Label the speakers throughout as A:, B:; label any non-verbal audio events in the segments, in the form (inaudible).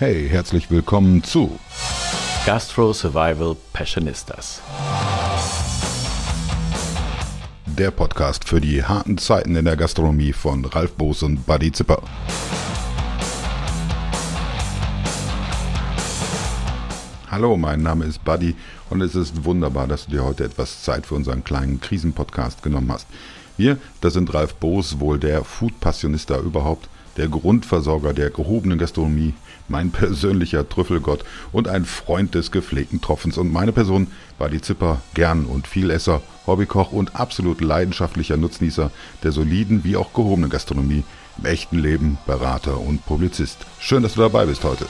A: Hey, herzlich willkommen zu
B: Gastro Survival Passionistas.
A: Der Podcast für die harten Zeiten in der Gastronomie von Ralf Boos und Buddy Zipper. Hallo, mein Name ist Buddy und es ist wunderbar, dass du dir heute etwas Zeit für unseren kleinen Krisenpodcast genommen hast. Wir, das sind Ralf Boos, wohl der Food-Passionista überhaupt, der Grundversorger der gehobenen Gastronomie, mein persönlicher Trüffelgott und ein Freund des gepflegten Tropfens und meine Person Buddy Zipper, gern und Vielesser, Hobbykoch und absolut leidenschaftlicher Nutznießer der soliden wie auch gehobenen Gastronomie, im echten Leben Berater und Publizist. Schön, dass du dabei bist heute.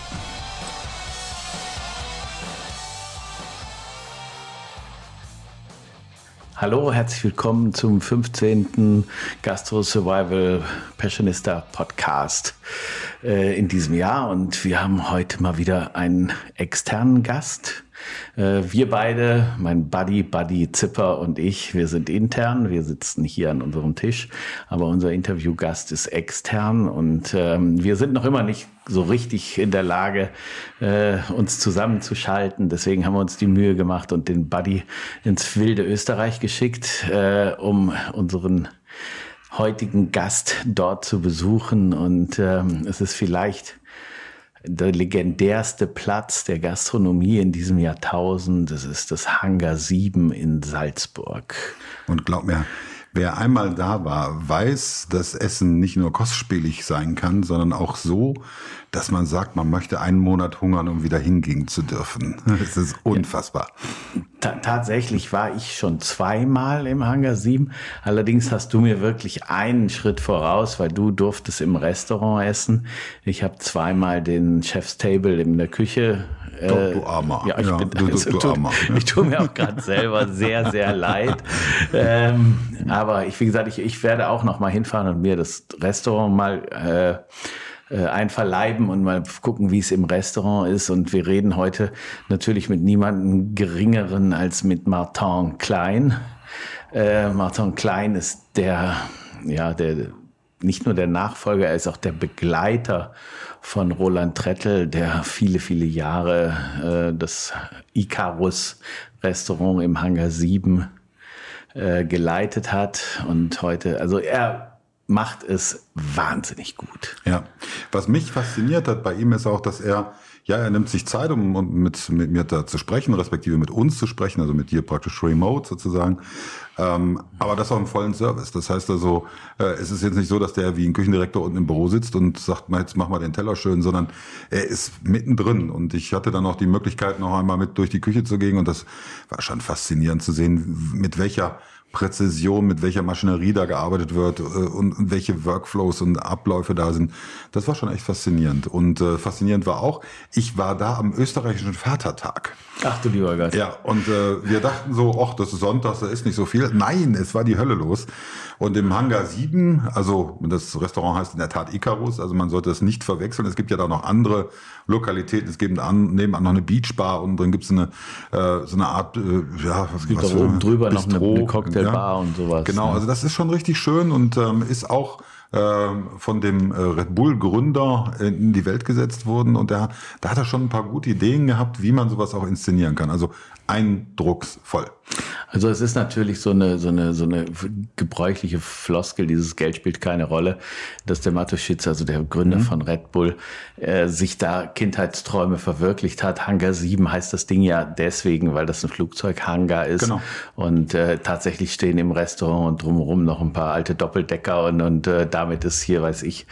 B: Hallo, herzlich willkommen zum 15. Gastro Survival Passionista Podcast äh, in diesem Jahr. Und wir haben heute mal wieder einen externen Gast. Äh, wir beide, mein Buddy, Buddy Zipper und ich, wir sind intern, wir sitzen hier an unserem Tisch, aber unser Interviewgast ist extern und ähm, wir sind noch immer nicht so richtig in der Lage, äh, uns zusammenzuschalten. Deswegen haben wir uns die Mühe gemacht und den Buddy ins wilde Österreich geschickt, äh, um unseren heutigen Gast dort zu besuchen. Und ähm, es ist vielleicht der legendärste Platz der Gastronomie in diesem Jahrtausend. Das ist das Hangar 7 in Salzburg.
A: Und glaub mir, wer einmal da war, weiß, dass Essen nicht nur kostspielig sein kann, sondern auch so, dass man sagt, man möchte einen Monat hungern, um wieder hingehen zu dürfen. (laughs) Es ist unfassbar.
B: Ta tatsächlich war ich schon zweimal im Hangar 7. Allerdings hast du mir wirklich einen Schritt voraus, weil du durftest im Restaurant essen. Ich habe zweimal den Chef's Table in der Küche.
A: Äh, du, Armer.
B: Ja, ich, ja, bin, du, also, du, du Armer. (laughs) ich tue mir auch gerade selber sehr, sehr leid. Ähm, aber ich, wie gesagt, ich, ich werde auch noch mal hinfahren und mir das Restaurant mal äh, äh, einverleiben und mal gucken, wie es im Restaurant ist. Und wir reden heute natürlich mit niemandem Geringeren als mit Martin Klein. Äh, Martin Klein ist der, ja, der, nicht nur der Nachfolger, er ist auch der Begleiter von Roland Trettel, der viele, viele Jahre äh, das Icarus Restaurant im Hangar 7 äh, geleitet hat und heute, also er macht es wahnsinnig gut.
A: Ja, was mich fasziniert hat bei ihm ist auch, dass er, ja, er nimmt sich Zeit, um, um mit, mit mir da zu sprechen, respektive mit uns zu sprechen, also mit dir praktisch remote sozusagen. Ähm, aber das auch im vollen Service. Das heißt also, äh, es ist jetzt nicht so, dass der wie ein Küchendirektor unten im Büro sitzt und sagt, jetzt mach mal den Teller schön, sondern er ist mittendrin. Und ich hatte dann auch die Möglichkeit, noch einmal mit durch die Küche zu gehen und das war schon faszinierend zu sehen, mit welcher Präzision, mit welcher Maschinerie da gearbeitet wird äh, und, und, welche Workflows und Abläufe da sind. Das war schon echt faszinierend. Und äh, faszinierend war auch, ich war da am österreichischen Vatertag.
B: Ach du lieber Geist.
A: Ja, und äh, wir dachten so, ach, das ist Sonntag, da ist nicht so viel. Nein, es war die Hölle los. Und im Hangar 7, also das Restaurant heißt in der Tat Icarus, also man sollte es nicht verwechseln. Es gibt ja da noch andere Lokalitäten. Es gibt an, nebenan noch eine Beachbar und drin gibt es eine, äh, so eine Art, äh, ja,
B: was, es gibt was da oben drüber Bistro, noch eine, eine Cocktailbar ja. und sowas.
A: Genau, ne? also das ist schon richtig schön und ähm, ist auch von dem äh, Red Bull Gründer in die Welt gesetzt worden und da, da hat er schon ein paar gute Ideen gehabt, wie man sowas auch inszenieren kann. Also eindrucksvoll.
B: Also es ist natürlich so eine, so eine, so eine gebräuchliche Floskel, dieses Geld spielt keine Rolle, dass der Matuschitz, also der Gründer mhm. von Red Bull, äh, sich da Kindheitsträume verwirklicht hat. Hangar 7 heißt das Ding ja deswegen, weil das ein Flugzeughangar ist. Genau. Und äh, tatsächlich stehen im Restaurant und drumherum noch ein paar alte Doppeldecker und, und äh, damit ist hier, weiß ich,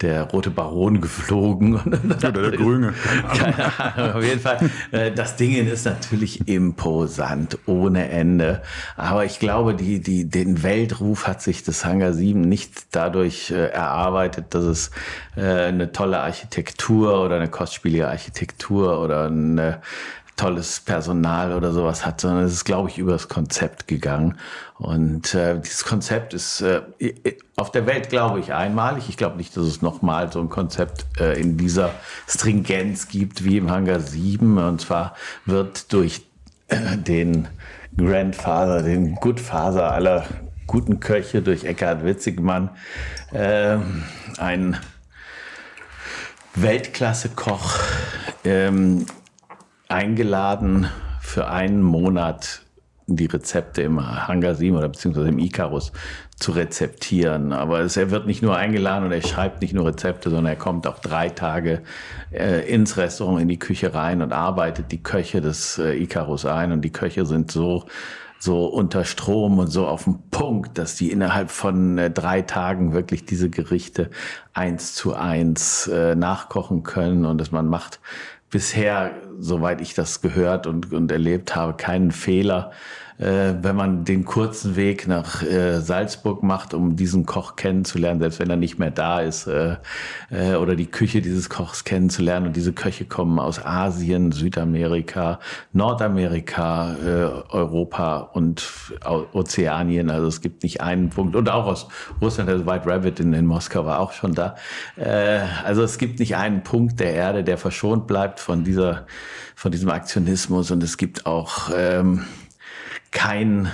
B: der rote Baron geflogen. (laughs)
A: Oder der Grüne. (laughs)
B: Keine Ahnung. Auf jeden Fall, äh, das Ding ist natürlich imposant, ohne Ende. Aber ich glaube, die, die, den Weltruf hat sich das Hangar 7 nicht dadurch äh, erarbeitet, dass es äh, eine tolle Architektur oder eine kostspielige Architektur oder ein tolles Personal oder sowas hat, sondern es ist, glaube ich, über das Konzept gegangen. Und äh, dieses Konzept ist äh, auf der Welt, glaube ich, einmalig. Ich glaube nicht, dass es nochmal so ein Konzept äh, in dieser Stringenz gibt wie im Hangar 7. Und zwar wird durch äh, den Grandfather, den Goodfather aller guten Köche durch Eckhard Witzigmann, äh, ein Weltklasse-Koch ähm, eingeladen für einen Monat die Rezepte im Hangar 7 oder beziehungsweise im Icarus zu rezeptieren. Aber es, er wird nicht nur eingeladen und er schreibt nicht nur Rezepte, sondern er kommt auch drei Tage äh, ins Restaurant, in die Küche rein und arbeitet die Köche des äh, Icarus ein. Und die Köche sind so so unter Strom und so auf dem Punkt, dass die innerhalb von äh, drei Tagen wirklich diese Gerichte eins zu eins äh, nachkochen können und dass man macht bisher, soweit ich das gehört und, und erlebt habe, keinen Fehler äh, wenn man den kurzen Weg nach äh, Salzburg macht, um diesen Koch kennenzulernen, selbst wenn er nicht mehr da ist, äh, äh, oder die Küche dieses Kochs kennenzulernen. Und diese Köche kommen aus Asien, Südamerika, Nordamerika, äh, Europa und Ozeanien. Also es gibt nicht einen Punkt. Und auch aus Russland, der White Rabbit in, in Moskau war auch schon da. Äh, also es gibt nicht einen Punkt der Erde, der verschont bleibt von dieser, von diesem Aktionismus. Und es gibt auch ähm, kein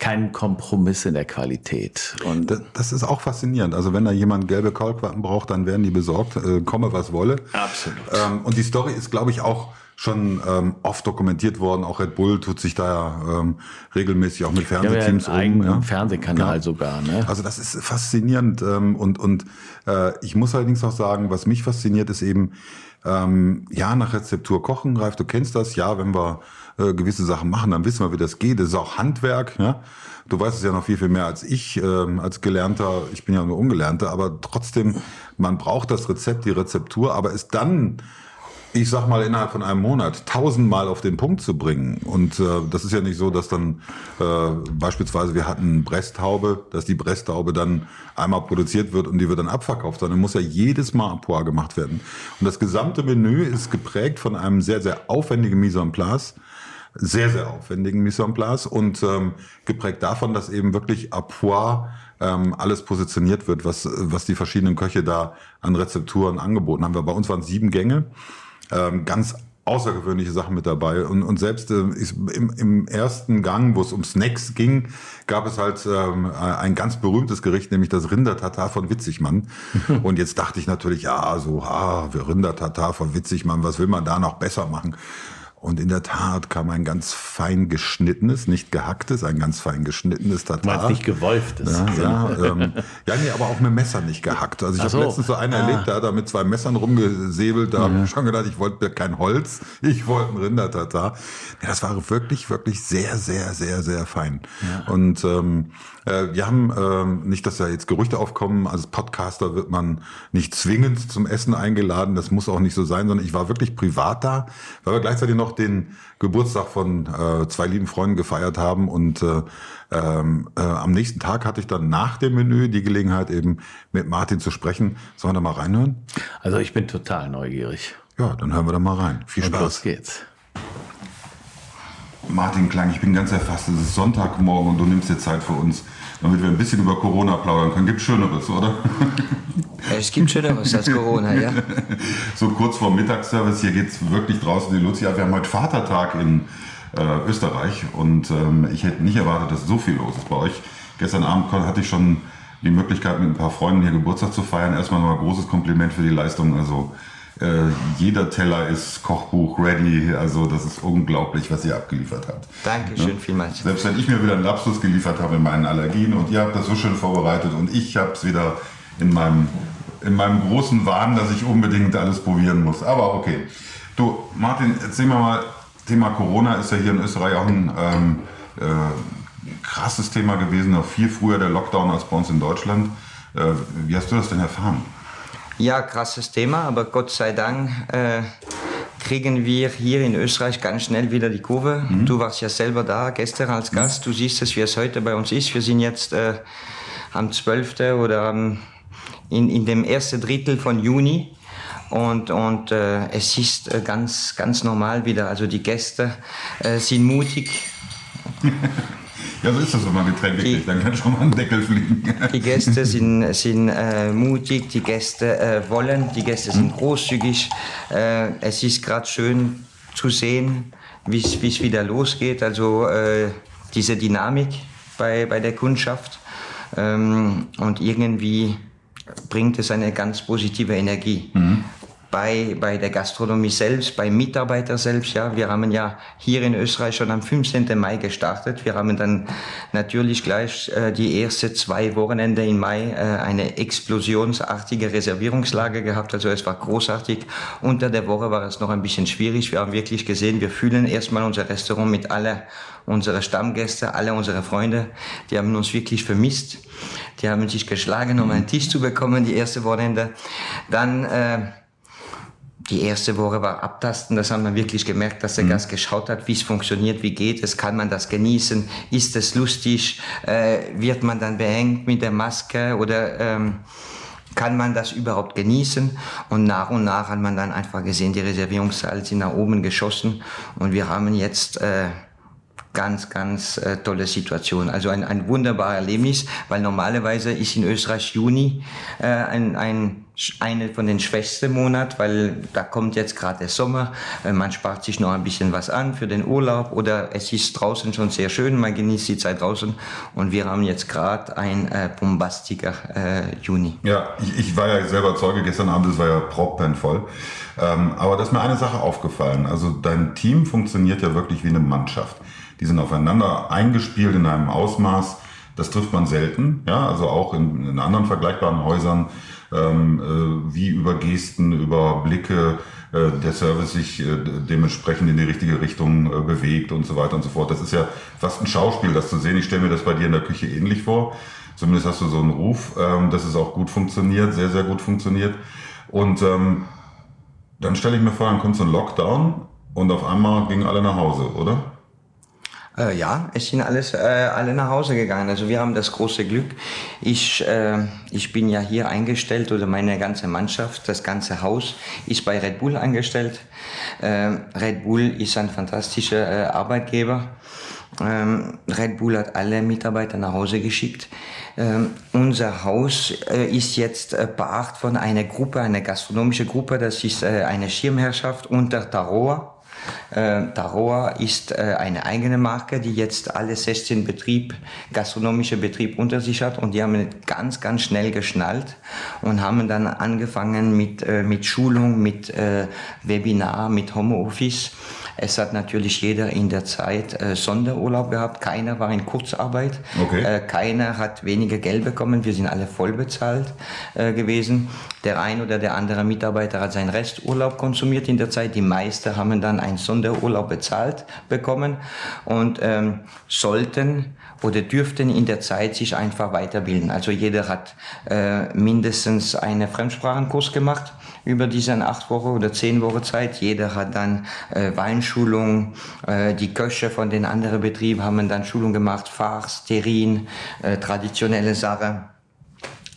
B: kein Kompromiss in der Qualität.
A: Und das, das, ist auch faszinierend. Also wenn da jemand gelbe Kaulquappen braucht, dann werden die besorgt, äh, komme was wolle.
B: Absolut.
A: Ähm, und die Story ist, glaube ich, auch schon ähm, oft dokumentiert worden. Auch Red Bull tut sich da ja ähm, regelmäßig auch mit Fernsehteams
B: ja, um. Ja. Fernsehkanal ja. sogar. Ne?
A: Also das ist faszinierend. Ähm, und und äh, ich muss allerdings auch sagen, was mich fasziniert, ist eben, ähm, ja, nach Rezeptur kochen, Ralf, du kennst das. Ja, wenn wir äh, gewisse Sachen machen, dann wissen wir, wie das geht. Das ist auch Handwerk. Ja? Du weißt es ja noch viel, viel mehr als ich, ähm, als Gelernter. Ich bin ja nur Ungelernter, aber trotzdem, man braucht das Rezept, die Rezeptur, aber ist dann ich sag mal, innerhalb von einem Monat tausendmal auf den Punkt zu bringen. Und äh, das ist ja nicht so, dass dann äh, beispielsweise wir hatten Bresthaube, dass die Bresthaube dann einmal produziert wird und die wird dann abverkauft, sondern muss ja jedes Mal Apoir gemacht werden. Und das gesamte Menü ist geprägt von einem sehr, sehr aufwendigen Mise en place sehr, sehr aufwendigen Mise en place und ähm, geprägt davon, dass eben wirklich à pois ähm, alles positioniert wird, was, was die verschiedenen Köche da an Rezepturen angeboten haben. Bei uns waren sieben Gänge, ähm, ganz außergewöhnliche Sachen mit dabei. Und, und selbst äh, im, im ersten Gang, wo es um Snacks ging, gab es halt ähm, ein ganz berühmtes Gericht, nämlich das Rindertatar von Witzigmann. (laughs) und jetzt dachte ich natürlich, ja, so, ah, Rindertatar von Witzigmann, was will man da noch besser machen? Und in der Tat kam ein ganz fein geschnittenes, nicht gehacktes, ein ganz fein geschnittenes Tatar.
B: Meinst nicht gewolftes.
A: Ja, ja, ähm, ja, nee, aber auch mit Messer nicht gehackt. Also ich habe so. letztens so einen ah. erlebt, der hat da mit zwei Messern rumgesäbelt. Da ja. habe ich schon gedacht, ich wollte kein Holz, ich wollte ein Rindertatar. Ja, das war wirklich, wirklich sehr, sehr, sehr, sehr fein. Ja. Und ähm, äh, wir haben, ähm, nicht, dass da jetzt Gerüchte aufkommen, als Podcaster wird man nicht zwingend zum Essen eingeladen, das muss auch nicht so sein, sondern ich war wirklich privat da, weil wir gleichzeitig noch den Geburtstag von äh, zwei lieben Freunden gefeiert haben und äh, ähm, äh, am nächsten Tag hatte ich dann nach dem Menü die Gelegenheit eben mit Martin zu sprechen. Sollen wir da mal reinhören?
B: Also ich bin total neugierig.
A: Ja, dann hören wir da mal rein. Viel Spaß. Und
B: los geht's.
A: Martin Klang, ich bin ganz erfasst. Es ist Sonntagmorgen und du nimmst dir Zeit für uns damit wir ein bisschen über Corona plaudern können. Gibt Schöneres, oder?
C: Es gibt Schöneres als Corona, ja. (laughs)
A: So kurz vor Mittagsservice, hier geht es wirklich draußen die Lucia. Wir haben heute Vatertag in äh, Österreich und ähm, ich hätte nicht erwartet, dass so viel los ist bei euch. Gestern Abend hatte ich schon die Möglichkeit, mit ein paar Freunden hier Geburtstag zu feiern. Erstmal mal ein großes Kompliment für die Leistung. Also äh, jeder Teller ist Kochbuch ready. Also das ist unglaublich, was ihr abgeliefert habt.
C: Dankeschön, ja? vielmals.
A: Selbst wenn ich mir wieder einen Lapsus geliefert habe in meinen Allergien und ihr habt das so schön vorbereitet und ich habe es wieder in meinem, in meinem großen Wahn, dass ich unbedingt alles probieren muss. Aber okay. Du, Martin, erzähl mir mal, Thema Corona ist ja hier in Österreich auch ein ähm, äh, krasses Thema gewesen, noch viel früher der Lockdown als bei uns in Deutschland. Äh, wie hast du das denn erfahren?
C: Ja, krasses Thema, aber Gott sei Dank äh, kriegen wir hier in Österreich ganz schnell wieder die Kurve. Mhm. Du warst ja selber da gestern als Gast. Du siehst es, wie es heute bei uns ist. Wir sind jetzt äh, am 12. oder am, in, in dem ersten Drittel von Juni. Und, und äh, es ist äh, ganz, ganz normal wieder. Also die Gäste äh, sind mutig. (laughs)
A: Ja, so ist das, wenn man die, kriegt, dann kann schon mal ein Deckel fliegen.
C: Die Gäste sind, sind äh, mutig, die Gäste äh, wollen, die Gäste sind großzügig. Äh, es ist gerade schön zu sehen, wie es wieder losgeht, also äh, diese Dynamik bei, bei der Kundschaft. Ähm, und irgendwie bringt es eine ganz positive Energie. Mhm. Bei, bei der Gastronomie selbst, bei Mitarbeiter selbst. Ja, wir haben ja hier in Österreich schon am 15. Mai gestartet. Wir haben dann natürlich gleich äh, die ersten zwei Wochenende im Mai äh, eine explosionsartige Reservierungslage gehabt. Also es war großartig. Unter der Woche war es noch ein bisschen schwierig. Wir haben wirklich gesehen, wir fühlen erstmal unser Restaurant mit alle unsere Stammgäste, alle unsere Freunde. Die haben uns wirklich vermisst. Die haben sich geschlagen, um einen Tisch zu bekommen, die erste Wochenende. Dann äh, die erste Woche war abtasten, das haben wir wirklich gemerkt, dass der mhm. Gast geschaut hat, wie es funktioniert, wie geht es, kann man das genießen, ist es lustig, äh, wird man dann behängt mit der Maske oder ähm, kann man das überhaupt genießen? Und nach und nach hat man dann einfach gesehen, die Reservierungszahlen sind nach oben geschossen und wir haben jetzt äh, ganz, ganz äh, tolle Situation. Also ein, ein wunderbares Erlebnis, weil normalerweise ist in Österreich Juni äh, ein, ein eine von den schwächsten Monaten, weil da kommt jetzt gerade der Sommer, äh, man spart sich noch ein bisschen was an für den Urlaub oder es ist draußen schon sehr schön, man genießt die Zeit draußen und wir haben jetzt gerade ein äh, bombastiger äh, Juni.
A: Ja, ich, ich, war ja selber Zeuge gestern Abend, es war ja proppenvoll. Ähm, aber da ist mir eine Sache aufgefallen. Also dein Team funktioniert ja wirklich wie eine Mannschaft. Die sind aufeinander eingespielt in einem Ausmaß, das trifft man selten. Ja, also auch in, in anderen vergleichbaren Häusern ähm, äh, wie über Gesten, über Blicke äh, der Service sich äh, dementsprechend in die richtige Richtung äh, bewegt und so weiter und so fort. Das ist ja fast ein Schauspiel, das zu sehen. Ich stelle mir das bei dir in der Küche ähnlich vor. Zumindest hast du so einen Ruf, ähm, dass es auch gut funktioniert, sehr, sehr gut funktioniert. Und ähm, dann stelle ich mir vor, dann kommt so ein Lockdown und auf einmal gingen alle nach Hause, oder?
C: Äh, ja, es sind alles, äh, alle nach Hause gegangen. Also wir haben das große Glück. Ich, äh, ich bin ja hier eingestellt oder meine ganze Mannschaft, das ganze Haus ist bei Red Bull eingestellt. Äh, Red Bull ist ein fantastischer äh, Arbeitgeber. Ähm, Red Bull hat alle Mitarbeiter nach Hause geschickt. Ähm, unser Haus äh, ist jetzt äh, beacht von einer Gruppe, einer gastronomischen Gruppe. Das ist äh, eine Schirmherrschaft unter Taroa. Äh, Taroa ist äh, eine eigene Marke, die jetzt alle 16 Betrieb, gastronomische Betrieb unter sich hat und die haben ganz, ganz schnell geschnallt und haben dann angefangen mit, äh, mit Schulung, mit äh, Webinar, mit Homeoffice es hat natürlich jeder in der Zeit äh, Sonderurlaub gehabt. Keiner war in Kurzarbeit. Okay. Äh, keiner hat weniger Geld bekommen. Wir sind alle voll bezahlt äh, gewesen. Der ein oder der andere Mitarbeiter hat seinen Resturlaub konsumiert in der Zeit. Die meisten haben dann einen Sonderurlaub bezahlt bekommen und ähm, sollten oder dürften in der Zeit sich einfach weiterbilden. Also jeder hat äh, mindestens einen Fremdsprachenkurs gemacht über diese acht Wochen oder zehn Wochen Zeit. Jeder hat dann äh, Weinschulung, äh, die Köche von den anderen Betrieben haben dann Schulung gemacht, Fars, Terrin, äh, traditionelle Sachen.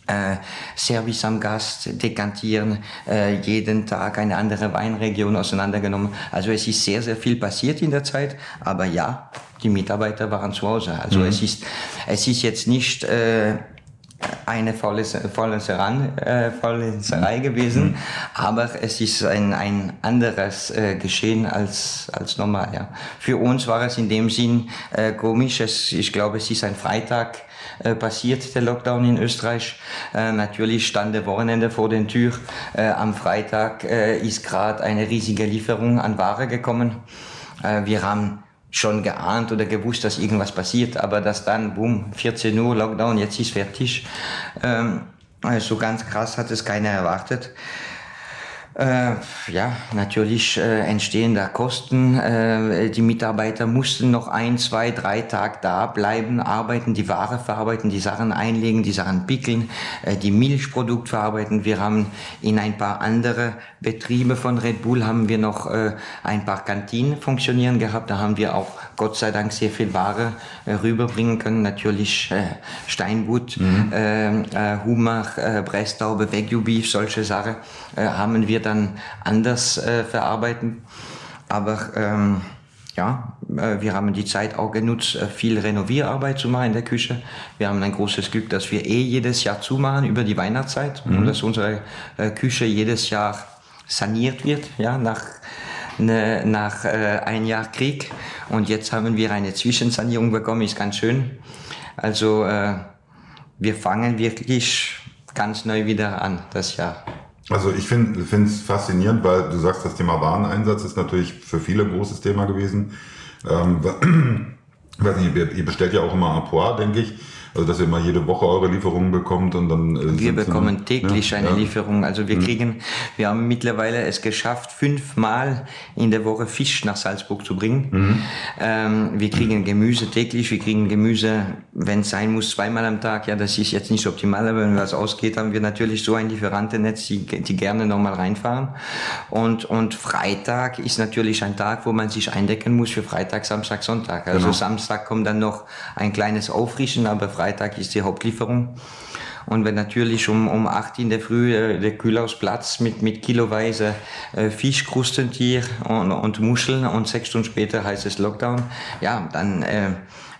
C: Äh, Service am Gast, dekantieren, äh, jeden Tag eine andere Weinregion auseinandergenommen. Also es ist sehr, sehr viel passiert in der Zeit, aber ja, die Mitarbeiter waren zu Hause. Also mhm. es ist, es ist jetzt nicht äh, eine Vollenserei äh, gewesen, mhm. aber es ist ein, ein anderes äh, Geschehen als, als normal. Ja. Für uns war es in dem Sinn äh, komisch. Es, ich glaube, es ist ein Freitag äh, passiert, der Lockdown in Österreich. Äh, natürlich stand der Wochenende vor den Tür. Äh, am Freitag äh, ist gerade eine riesige Lieferung an Ware gekommen. Äh, wir haben schon geahnt oder gewusst, dass irgendwas passiert, aber dass dann, boom, 14 Uhr Lockdown, jetzt ist fertig. Ähm, also ganz krass hat es keiner erwartet. Äh, ja, natürlich äh, entstehen da Kosten. Äh, die Mitarbeiter mussten noch ein, zwei, drei Tage da bleiben, arbeiten, die Ware verarbeiten, die Sachen einlegen, die Sachen pickeln, äh, die Milchprodukt verarbeiten. Wir haben in ein paar andere Betriebe von Red Bull haben wir noch äh, ein paar Kantinen funktionieren gehabt. Da haben wir auch Gott sei Dank sehr viel Ware äh, rüberbringen können. Natürlich äh, Steinbutt, mhm. äh, Hummer, äh, Bresstaube, Wagyu Beef, solche Sachen äh, haben wir dann anders äh, verarbeiten. Aber ähm, ja, äh, wir haben die Zeit auch genutzt, äh, viel Renovierarbeit zu machen in der Küche. Wir haben ein großes Glück, dass wir eh jedes Jahr zumachen über die Weihnachtszeit mhm. und dass unsere äh, Küche jedes Jahr saniert wird, ja, nach, ne, nach äh, ein Jahr Krieg. Und jetzt haben wir eine Zwischensanierung bekommen, ist ganz schön. Also äh, wir fangen wirklich ganz neu wieder an das Jahr.
A: Also ich finde es faszinierend, weil du sagst, das Thema Wareneinsatz ist natürlich für viele ein großes Thema gewesen. Ähm, (clears throat) weiß nicht, ihr bestellt ja auch immer Apois, denke ich. Also dass ihr mal jede Woche eure Lieferungen bekommt und dann.
C: Äh, wir bekommen dann, täglich ja, eine ja. Lieferung. Also wir mhm. kriegen, wir haben mittlerweile es geschafft, fünfmal in der Woche Fisch nach Salzburg zu bringen. Mhm. Ähm, wir kriegen Gemüse täglich, wir kriegen Gemüse, wenn es sein muss, zweimal am Tag. Ja, das ist jetzt nicht so optimal, aber wenn was ausgeht, haben wir natürlich so ein Lieferantennetz, die, die gerne nochmal reinfahren. Und, und Freitag ist natürlich ein Tag, wo man sich eindecken muss für Freitag, Samstag, Sonntag. Also genau. Samstag kommt dann noch ein kleines Auffrischen, aber Freitag Freitag ist die Hauptlieferung. Und wenn natürlich um, um 8 in der Früh äh, der Kühlhausplatz mit, mit kiloweise äh, Fischkrustentier und, und Muscheln und sechs Stunden später heißt es Lockdown, ja, dann äh,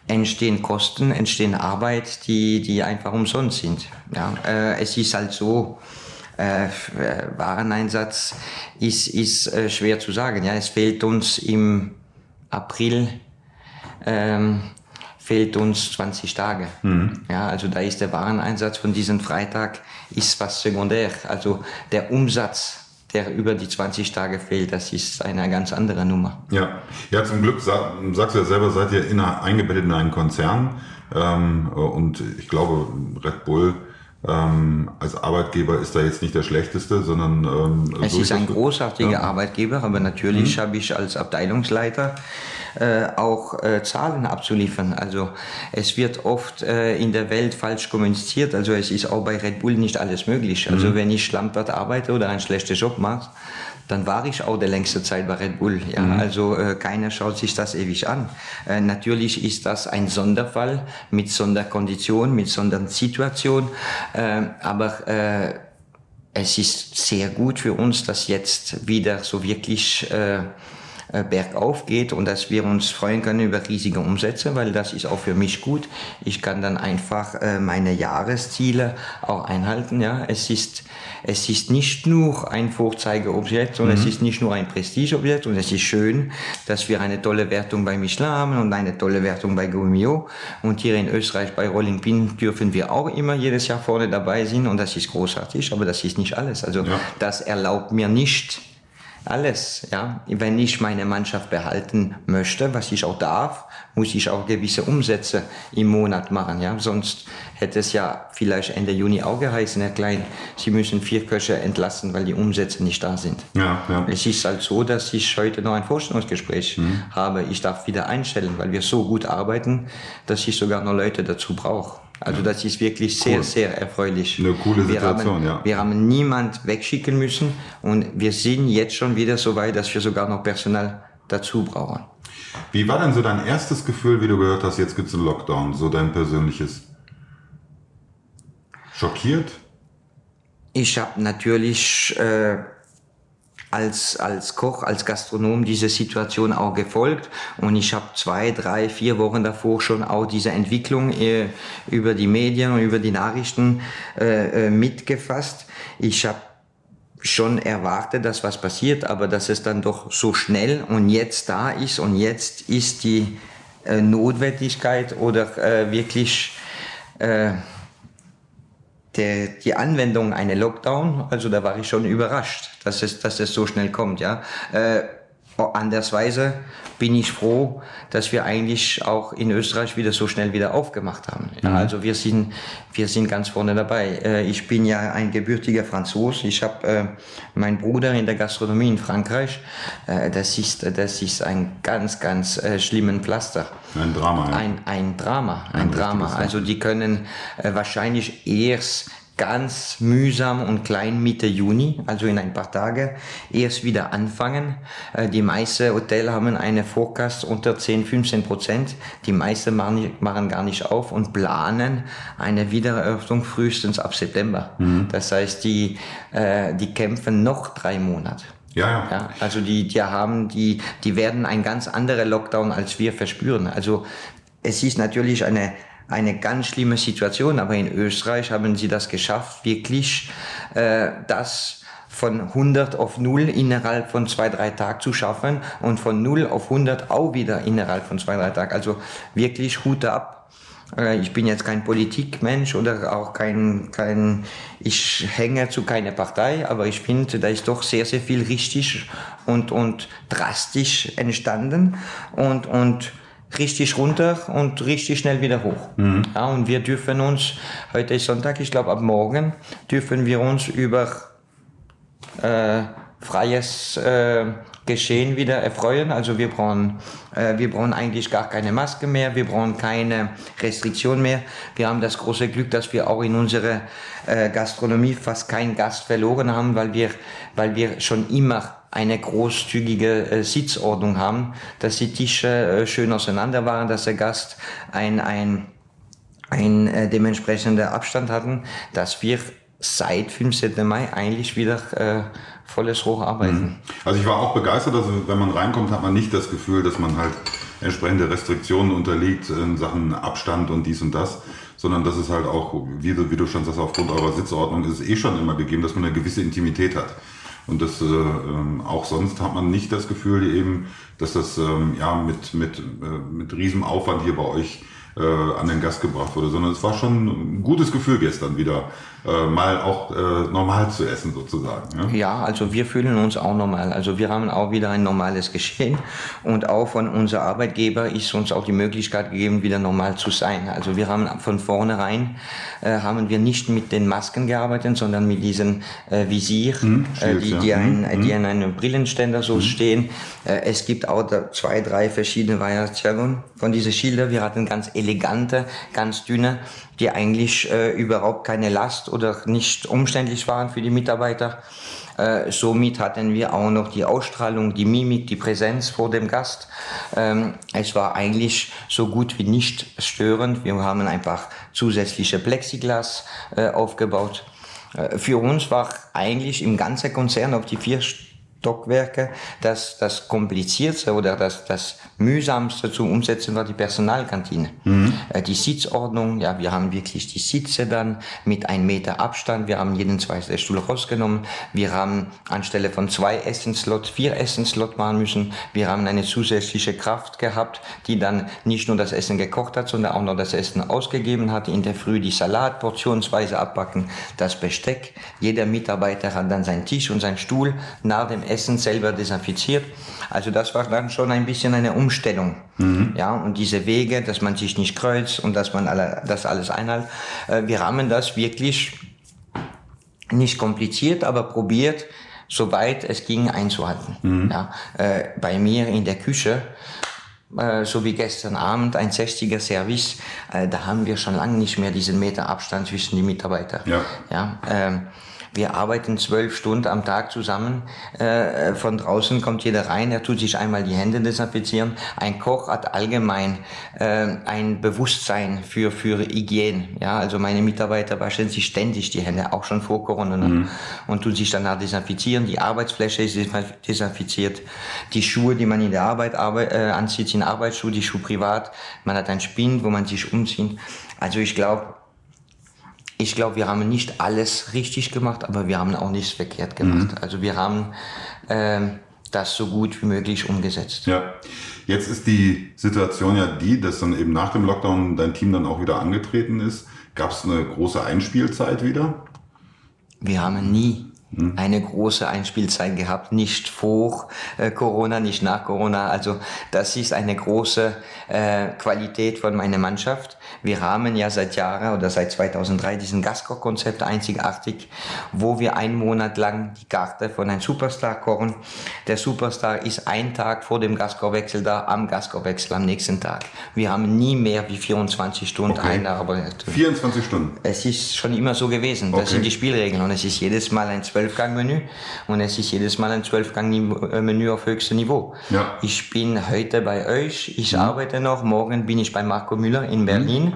C: entstehen Kosten, entstehen Arbeit, die, die einfach umsonst sind. Ja, äh, es ist halt so, äh, Wareneinsatz ist, ist äh, schwer zu sagen. Ja, es fehlt uns im April ähm, fehlt uns 20 Tage. Mhm. Ja, also da ist der Wareneinsatz von diesem Freitag ist was sekundär. Also der Umsatz, der über die 20 Tage fehlt, das ist eine ganz andere Nummer.
A: Ja, ja zum Glück sagst du ja selber, seid ihr in einer, eingebettet in einen Konzern ähm, und ich glaube Red Bull ähm, als Arbeitgeber ist da jetzt nicht der schlechteste, sondern
C: ähm, es ist ein großartiger ja. Arbeitgeber, aber natürlich mhm. habe ich als Abteilungsleiter äh, auch äh, Zahlen abzuliefern. Also es wird oft äh, in der Welt falsch kommuniziert. Also es ist auch bei Red Bull nicht alles möglich. Also mhm. wenn ich Schlampert arbeite oder einen schlechten Job mache, dann war ich auch der längste Zeit bei Red Bull. Ja, mhm. also äh, keiner schaut sich das ewig an. Äh, natürlich ist das ein Sonderfall mit Sonderkondition, mit Sondersituation, äh, aber äh, es ist sehr gut für uns, dass jetzt wieder so wirklich äh, äh, bergauf geht und dass wir uns freuen können über riesige Umsätze, weil das ist auch für mich gut. Ich kann dann einfach äh, meine Jahresziele auch einhalten. Ja, es ist es ist nicht nur ein Vorzeigeobjekt, sondern mhm. es ist nicht nur ein Prestigeobjekt und es ist schön, dass wir eine tolle Wertung bei Michelin haben und eine tolle Wertung bei Guimio und hier in Österreich bei Rolling Pin dürfen wir auch immer jedes Jahr vorne dabei sein und das ist großartig, aber das ist nicht alles. Also ja. das erlaubt mir nicht alles. Ja, wenn ich meine Mannschaft behalten möchte, was ich auch darf, muss ich auch gewisse Umsätze im Monat machen. Ja, sonst hätte es ja vielleicht Ende Juni auch geheißen, Herr Klein, Sie müssen vier Köche entlassen, weil die Umsätze nicht da sind. Ja, ja. Es ist halt so, dass ich heute noch ein Vorstellungsgespräch mhm. habe. Ich darf wieder einstellen, weil wir so gut arbeiten, dass ich sogar noch Leute dazu brauche. Also das ist wirklich sehr, cool. sehr erfreulich.
A: Eine coole Situation,
C: wir haben, ja. Wir haben niemand wegschicken müssen und wir sind jetzt schon wieder so weit, dass wir sogar noch Personal dazu brauchen.
A: Wie war denn so dein erstes Gefühl, wie du gehört hast, jetzt gibt es einen Lockdown, so dein persönliches? Schockiert?
C: Ich habe natürlich äh, als, als Koch, als Gastronom diese Situation auch gefolgt und ich habe zwei, drei, vier Wochen davor schon auch diese Entwicklung äh, über die Medien und über die Nachrichten äh, äh, mitgefasst. Ich habe schon erwartet, dass was passiert, aber dass es dann doch so schnell und jetzt da ist und jetzt ist die äh, Notwendigkeit oder äh, wirklich äh, der, die Anwendung eine Lockdown, also da war ich schon überrascht, dass es, dass es so schnell kommt, ja. Äh, andersweise bin ich froh, dass wir eigentlich auch in Österreich wieder so schnell wieder aufgemacht haben. Ja, mhm. Also wir sind, wir sind ganz vorne dabei. Äh, ich bin ja ein gebürtiger Franzos. Ich habe äh, meinen Bruder in der Gastronomie in Frankreich. Äh, das ist, das ist ein ganz, ganz äh, schlimmen Pflaster.
A: Ein Drama.
C: Ja. Ein, ein Drama, ein, ein Drama. Also die können äh, wahrscheinlich erst ganz mühsam und klein Mitte Juni, also in ein paar Tage, erst wieder anfangen. Äh, die meisten Hotels haben eine Forecast unter 10, 15 Prozent. Die meisten machen gar nicht auf und planen eine Wiedereröffnung frühestens ab September. Mhm. Das heißt, die, äh, die kämpfen noch drei Monate. Ja, ja. ja also die, die haben, die, die werden ein ganz anderer Lockdown als wir verspüren. Also es ist natürlich eine, eine ganz schlimme Situation, aber in Österreich haben sie das geschafft, wirklich äh, das von 100 auf 0 innerhalb von zwei, drei Tagen zu schaffen und von 0 auf 100 auch wieder innerhalb von zwei, drei Tagen. Also wirklich Hut ab Äh, ich bin jetzt kein Politikmensch oder auch kein, kein, ich hänge zu keiner Partei, aber ich finde, da ist doch sehr, sehr viel richtig und, und drastisch entstanden und, und richtig runter und richtig schnell wieder hoch. Mhm. Ja, und wir dürfen uns, heute ist Sonntag, ich glaube ab morgen, dürfen wir uns über äh, freies äh, Geschehen wieder erfreuen. Also wir brauchen, äh, wir brauchen eigentlich gar keine Maske mehr, wir brauchen keine Restriktion mehr. Wir haben das große Glück, dass wir auch in unserer äh, Gastronomie fast keinen Gast verloren haben, weil wir, weil wir schon immer eine großzügige äh, Sitzordnung haben, dass die Tische äh, schön auseinander waren, dass der Gast ein, ein, ein äh, dementsprechender Abstand hatten, dass wir seit 15. Mai eigentlich wieder äh, volles Rohr arbeiten. Mhm.
A: Also ich war auch begeistert, also wenn man reinkommt, hat man nicht das Gefühl, dass man halt entsprechende Restriktionen unterliegt in Sachen Abstand und dies und das, sondern dass es halt auch, wie du, wie du schon sagst, aufgrund eurer Sitzordnung ist es eh schon immer gegeben, dass man eine gewisse Intimität hat. Und das äh, ähm, auch sonst hat man nicht das Gefühl eben, dass das ähm, ja mit mit äh, mit riesem Aufwand hier bei euch äh, an den Gast gebracht wurde, sondern es war schon ein gutes Gefühl gestern wieder äh, mal auch äh, normal zu essen sozusagen.
C: Ja? ja, also wir fühlen uns auch normal. Also wir haben auch wieder ein normales Geschehen und auch von unser Arbeitgeber ist uns auch die Möglichkeit gegeben, wieder normal zu sein. Also wir haben von vornherein äh, haben wir nicht mit den Masken gearbeitet, sondern mit diesen äh, Visier, hm, äh, die, die, ein, hm. die an einem Brillenständer so hm. stehen. Äh, es gibt auch zwei, drei verschiedene Variationen von diesen Schilder. Wir hatten ganz elegante, ganz dünne die eigentlich äh, überhaupt keine Last oder nicht umständlich waren für die Mitarbeiter. Äh, somit hatten wir auch noch die Ausstrahlung, die Mimik, die Präsenz vor dem Gast. Ähm, es war eigentlich so gut wie nicht störend. Wir haben einfach zusätzliche Plexiglas äh, aufgebaut. Äh, für uns war eigentlich im ganzen Konzern auf die vier Stockwerke. Das, das Kompliziertste oder das, das Mühsamste zu umsetzen war die Personalkantine. Mhm. Äh, die Sitzordnung, ja, wir haben wirklich die Sitze dann mit einem Meter Abstand. Wir haben jeden zweiten Stuhl rausgenommen. Wir haben anstelle von zwei Essenslot vier Essenslot machen müssen. Wir haben eine zusätzliche Kraft gehabt, die dann nicht nur das Essen gekocht hat, sondern auch noch das Essen ausgegeben hat. In der Früh die Salat portionsweise abbacken, das Besteck. Jeder Mitarbeiter hat dann seinen Tisch und seinen Stuhl nach dem Essen selber desinfiziert. Also das war dann schon ein bisschen eine Umstellung. Mhm. Ja, und diese Wege, dass man sich nicht kreuzt und dass man alle, das alles einhält. Äh, wir haben das wirklich nicht kompliziert, aber probiert, soweit es ging, einzuhalten. Mhm. Ja, äh, bei mir in der Küche, äh, so wie gestern Abend, ein 60er Service, da haben wir schon lange nicht mehr diesen Meter Abstand zwischen die Mitarbeiter. Ja. Ja, ähm, wir arbeiten zwölf Stunden am Tag zusammen. Äh, von draußen kommt jeder rein, er tut sich einmal die Hände desinfizieren. Ein Koch hat allgemein äh, ein Bewusstsein für, für Hygiene. Ja, also meine Mitarbeiter waschen sich ständig die Hände, auch schon vor Corona. Ne? Mhm. Und tun sich danach desinfizieren. Die Arbeitsfläche ist desinfiziert. Die Schuhe, die man in der Arbeit arbeit, äh, anzieht, sind Arbeitsschuhe, die Schuhe privat. Man hat ein Spind, wo man sich umzieht. Also ich glaube, ich glaube, wir haben nicht alles richtig gemacht, aber wir haben auch nichts verkehrt gemacht. Mhm. Also wir haben äh, das so gut wie möglich umgesetzt.
A: Ja, jetzt ist die Situation ja die, dass dann eben nach dem Lockdown dein Team dann auch wieder angetreten ist. Gab es eine große Einspielzeit wieder?
C: Wir haben nie hm. eine große Einspielzeit gehabt, nicht vor äh, Corona, nicht nach Corona. Also das ist eine große äh, Qualität von meiner Mannschaft. Wir haben ja seit Jahren oder seit 2003 diesen Gaskoch-Konzept einzigartig, wo wir einen Monat lang die Karte von einem Superstar kochen. Der Superstar ist ein Tag vor dem Gaskochwechsel da, am Gaskochwechsel am nächsten Tag. Wir haben nie mehr wie 24 Stunden okay. eingearbeitet.
A: 24 Stunden?
C: Es ist schon immer so gewesen. Das okay. sind die Spielregeln und es ist jedes Mal ein 12 Zwölfgang-Menü und es ist jedes Mal ein Zwölfgang-Menü auf höchstem Niveau. Ja. Ich bin heute bei euch, ich mhm. arbeite noch, morgen bin ich bei Marco Müller in Berlin, mhm.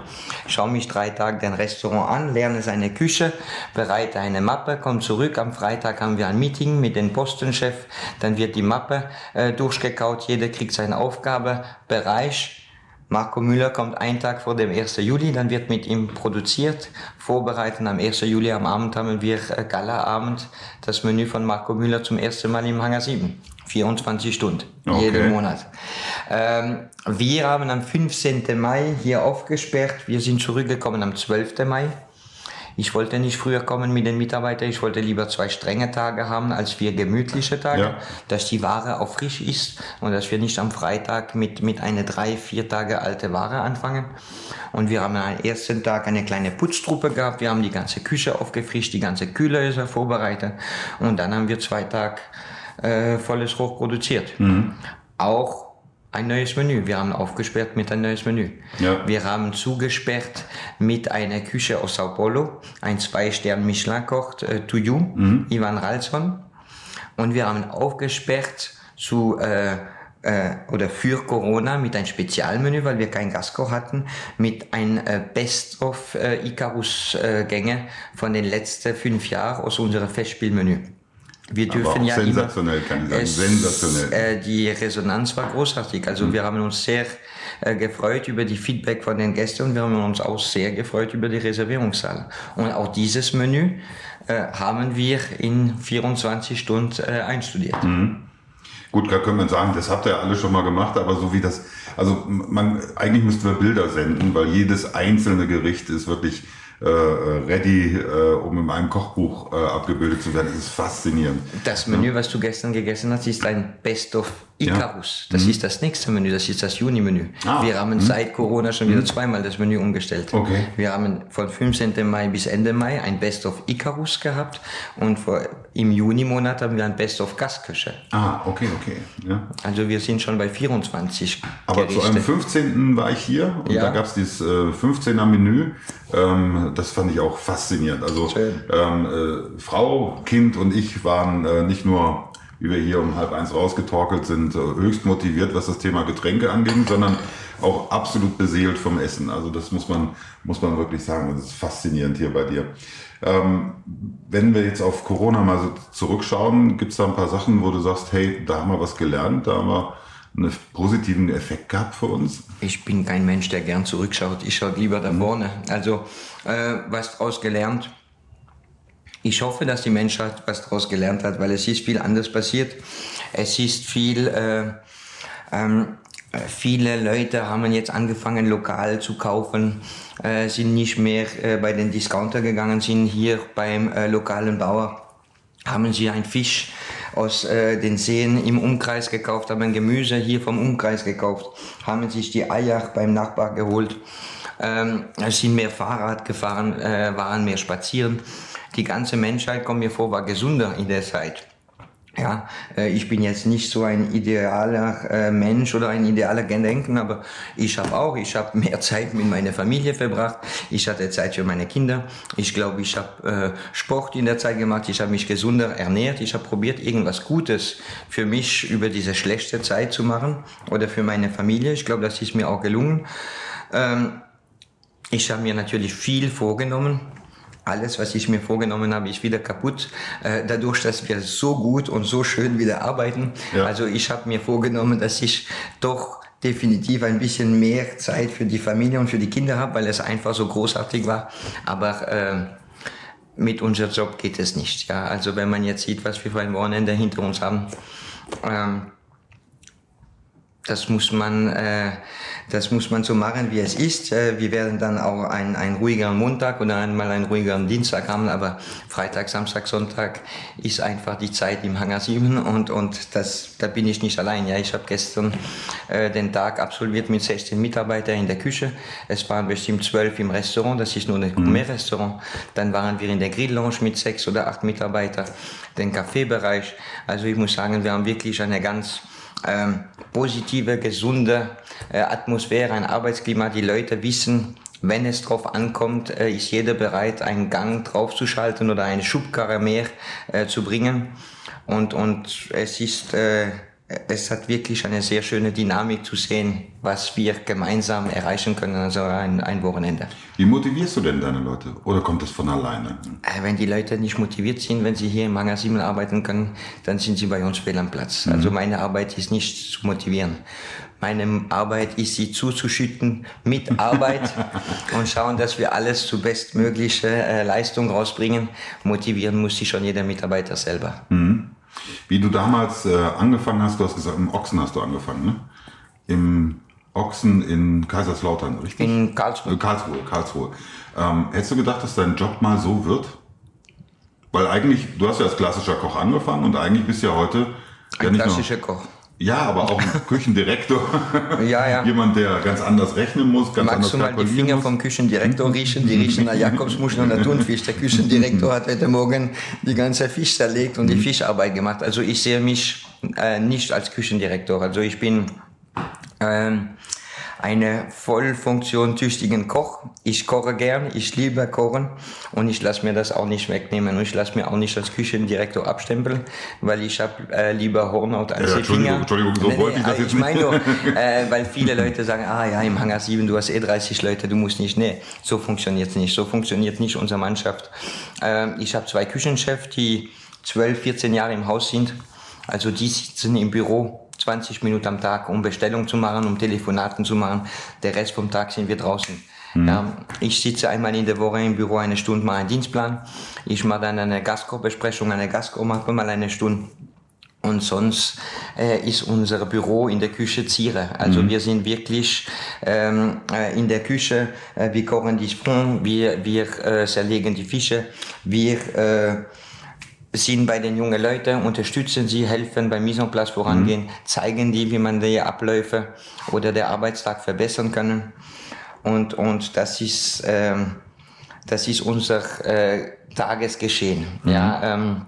C: Schaue mich drei Tage den Restaurant an, lerne seine Küche, bereite eine Mappe, komme zurück, am Freitag haben wir ein Meeting mit dem Postenchef, dann wird die Mappe äh, durchgekaut, jeder kriegt seine Aufgabe, Bereich, Marco Müller kommt einen Tag vor dem 1. Juli, dann wird mit ihm produziert, vorbereiten. Am 1. Juli am Abend haben wir äh, Gala-Abend, das Menü von Marco Müller zum ersten Mal im Hangar 7. 24 Stunden, okay. jeden Monat. Ähm, wir haben am 15. Mai hier aufgesperrt. Wir sind zurückgekommen am 12. Mai. Ich wollte nicht früher kommen mit den Mitarbeitern. Ich wollte lieber zwei strenge Tage haben als vier gemütliche Tage, ja. dass die Ware auch frisch ist und dass wir nicht am Freitag mit, mit einer drei, vier Tage alte Ware anfangen. Und wir haben am ersten Tag eine kleine Putztruppe gehabt. Wir haben die ganze Küche aufgefrischt, die ganze Kühle ist vorbereitet. Und dann haben wir zwei Tage äh, volles Hoch produziert. Mhm. Auch ein neues Menü. Wir haben aufgesperrt mit ein neues Menü. Ja. Wir haben zugesperrt mit einer Küche aus Sao Paulo, ein Zwei-Stern Michelin-Koch, äh, to you, mhm. Ivan Ralson. Und wir haben aufgesperrt zu, äh, äh, oder für Corona mit einem Spezialmenü, weil wir kein Gastkoch hatten, mit ein äh, Best of äh, Icarus-Gänge von den letzten fünf Jahren aus unserem Festspielmenü. Wir dürfen ja
A: sensationell, immer, kann ich sagen, es, sensationell.
C: Äh, die Resonanz war großartig. Also mhm. wir haben uns sehr äh, gefreut über die Feedback von den Gästen und wir haben uns auch sehr gefreut über die Reservierungssaal. Und auch dieses Menü äh, haben wir in 24 Stunden äh, einstudiert. Mhm.
A: Gut, da können wir sagen, das habt ihr alle schon mal gemacht, aber so wie das, also man, eigentlich müssten wir Bilder senden, weil jedes einzelne Gericht ist wirklich äh, ready, äh, um in einem Kochbuch äh, abgebildet zu werden. Das ist faszinierend.
C: Das Menü, was du gestern gegessen hast, ist ein Best of Icarus. Ja. Das mhm. ist das nächste Menü, das ist das Juni-Menü. Ah. Wir haben mhm. seit Corona schon wieder mhm. zweimal das Menü umgestellt. Okay. Wir haben von 15. Mai bis Ende Mai ein Best of Icarus gehabt und vor, im Juni-Monat haben wir ein Best of Gastküche.
A: Ah, okay, okay. Ja.
C: Also wir sind schon bei 24
A: Aber Gerichte. zu einem 15. war ich hier und ja. da gab es dieses äh, 15er Menü. Ähm, das fand ich auch faszinierend. Also ähm, äh, Frau, Kind und ich waren äh, nicht nur wie wir hier um halb eins rausgetorkelt sind, äh, höchst motiviert, was das Thema Getränke anging, sondern auch absolut beseelt vom Essen. Also das muss man, muss man wirklich sagen. Das ist faszinierend hier bei dir. Ähm, wenn wir jetzt auf Corona mal so zurückschauen, gibt es da ein paar Sachen, wo du sagst, hey, da haben wir was gelernt, da haben wir einen positiven Effekt gehabt für uns?
C: Ich bin kein Mensch, der gern zurückschaut. Ich schaue lieber da vorne. Also, äh, was daraus gelernt? Ich hoffe, dass die Menschheit was daraus gelernt hat, weil es ist viel anders passiert. Es ist viel, äh, ähm, viele Leute haben jetzt angefangen, lokal zu kaufen, äh, sind nicht mehr äh, bei den Discounter gegangen, sind hier beim äh, lokalen Bauer, haben sie ein Fisch aus äh, den Seen im Umkreis gekauft, haben Gemüse hier vom Umkreis gekauft, haben sich die Eier beim Nachbar geholt, ähm, sind mehr Fahrrad gefahren, äh, waren mehr spazieren die ganze Menschheit, kommt mir vor, war gesunder in der Zeit. Ja, äh, ich bin jetzt nicht so ein idealer äh, Mensch oder ein idealer Gedenken, aber ich habe auch, ich habe (laughs) mehr Zeit mit meiner Familie verbracht. Ich hatte Zeit für meine Kinder. Ich glaube, ich habe äh, Sport in der Zeit gemacht. Ich habe mich gesunder ernährt. Ich habe probiert, irgendwas Gutes für mich über diese schlechte Zeit zu machen oder für meine Familie. Ich glaube, das ist mir auch gelungen. Ähm, ich habe mir natürlich viel vorgenommen alles, was ich mir vorgenommen habe, ist wieder kaputt. Äh, dadurch, dass wir so gut und so schön wieder arbeiten. Ja. Also ich habe mir vorgenommen, dass ich doch definitiv ein bisschen mehr Zeit für die Familie und für die Kinder habe, weil es einfach so großartig war. Aber äh, mit unserem Job geht es nicht. Ja, also wenn man jetzt sieht, was wir für ein Wochenende hinter uns haben. Ähm, das muss man, äh, das muss man so machen, wie es ist. Äh, wir werden dann auch einen, einen ruhigeren Montag oder einmal einen ruhigeren Dienstag haben, aber Freitag, Samstag, Sonntag ist einfach die Zeit im Hangar 7 und, und das, da bin ich nicht allein. Ja, ich habe gestern äh, den Tag absolviert mit 16 Mitarbeitern in der Küche. Es waren bestimmt 12 im Restaurant, das ist nur ein Gourmet-Restaurant. Dann waren wir in der Grill-Lounge mit sechs oder acht Mitarbeitern, den Kaffeebereich. Also ich muss sagen, wir haben wirklich eine ganz ähm, positive, gesunde äh, Atmosphäre, ein Arbeitsklima. Die Leute wissen, wenn es drauf ankommt, äh, ist jeder bereit, einen Gang draufzuschalten oder eine Schubkarre mehr äh, zu bringen. Und, und es ist äh, es hat wirklich eine sehr schöne Dynamik zu sehen, was wir gemeinsam erreichen können, also ein, ein Wochenende.
A: Wie motivierst du denn deine Leute? Oder kommt das von alleine?
C: Äh, wenn die Leute nicht motiviert sind, wenn sie hier im 7 arbeiten können, dann sind sie bei uns fehl am Platz. Mhm. Also meine Arbeit ist nicht zu motivieren. Meine Arbeit ist, sie zuzuschütten mit (laughs) Arbeit und schauen, dass wir alles zu bestmöglicher äh, Leistung rausbringen. Motivieren muss sich schon jeder Mitarbeiter selber. Mhm.
A: Wie du damals äh, angefangen hast, du hast gesagt, im Ochsen hast du angefangen, ne? Im Ochsen in Kaiserslautern, richtig?
C: In Karlsruhe.
A: Äh, Karlsruhe, Karlsruhe. Ähm, hättest du gedacht, dass dein Job mal so wird? Weil eigentlich, du hast ja als klassischer Koch angefangen und eigentlich bist du ja heute ja
C: Ein
A: nur,
C: klassischer Koch.
A: Ja, aber auch ein (laughs) Küchendirektor.
C: Ja, ja.
A: Jemand, der ganz anders rechnen muss, ganz
C: Magst
A: anders
C: du mal die Finger
A: muss.
C: vom Küchendirektor riechen? Die riechen nach Jakobsmuschel und nach Thunfisch. Der Küchendirektor hat heute Morgen die ganze Fisch zerlegt und die Fischarbeit gemacht. Also ich sehe mich äh, nicht als Küchendirektor. Also ich bin ähm, eine voll funktionstüchtigen Koch. Ich koche gern, ich liebe Kochen und ich lasse mir das auch nicht wegnehmen und ich lasse mir auch nicht als Küchendirektor abstempeln, weil ich habe äh, lieber Hornhaut als
A: Ja. Entschuldigung, Entschuldigung, so wollte ich das
C: aber
A: jetzt
C: ich meine nur, äh, weil viele Leute sagen, ah ja, im Hangar 7, du hast eh 30 Leute, du musst nicht. Nee, so funktioniert es nicht. So funktioniert nicht unsere Mannschaft. Ähm, ich habe zwei Küchenchefs, die 12, 14 Jahre im Haus sind. Also die sitzen im Büro 20 Minuten am Tag, um Bestellung zu machen, um Telefonaten zu machen. Der Rest vom Tag sind wir draußen. Ja, ich sitze einmal in der Woche im Büro eine Stunde, mache einen Dienstplan. Ich mache dann eine Gastkochbesprechung, eine Gastkoch macht mal eine Stunde. Und sonst äh, ist unser Büro in der Küche Ziere. Also wir sind wirklich ähm, äh, in der Küche, äh, wir kochen die Sprung, wir, wir äh, zerlegen die Fische, wir äh, sind bei den jungen Leuten, unterstützen sie, helfen beim Mise en place vorangehen, zeigen die, wie man die Abläufe oder der Arbeitstag verbessern kann. Und, und das ist, ähm, das ist unser äh, Tagesgeschehen. Ja, ähm,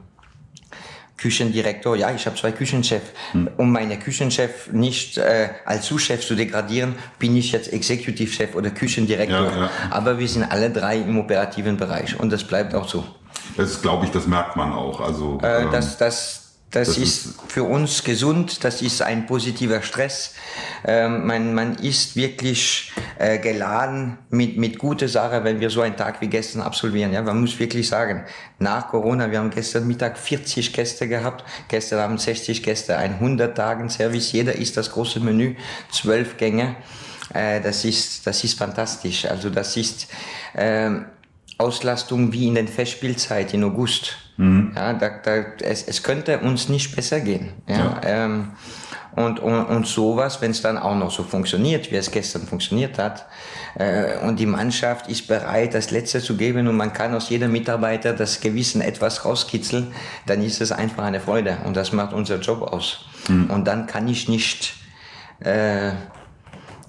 C: Küchendirektor, ja, ich habe zwei Küchenchefs. Um meine Küchenchef nicht äh, als Sous-Chef zu degradieren, bin ich jetzt Executive-Chef oder Küchendirektor.
A: Ja, ja.
C: Aber wir sind alle drei im operativen Bereich und das bleibt auch so.
A: Das glaube ich, das merkt man auch. Also,
C: Äh,
A: ähm,
C: das, das, das,
A: das
C: ist,
A: ist-
C: für uns gesund, das ist ein positiver Stress. Ähm, man, man ist wirklich äh, geladen mit, mit guten Sachen, wenn wir so einen Tag wie gestern absolvieren. Ja, man muss wirklich sagen, nach Corona, wir haben gestern Mittag 40 Gäste gehabt, gestern Abend 60 Gäste, ein 100 Tagen Service, jeder isst das große Menü, zwölf Gänge. Äh, das ist, das ist fantastisch. Also das ist, ähm, Auslastung wie in den Festspielzeit in August. Ja, da, da, es, es könnte uns nicht besser gehen. Ja,
A: Ja.
C: Ähm, und, und, und sowas, wenn es dann auch noch so funktioniert, wie es gestern funktioniert hat, äh, und die Mannschaft ist bereit, das Letzte zu geben und man kann aus jedem Mitarbeiter das Gewissen etwas rauskitzeln, dann ist es einfach eine Freude und das macht unser Job aus. Und dann kann ich nicht äh,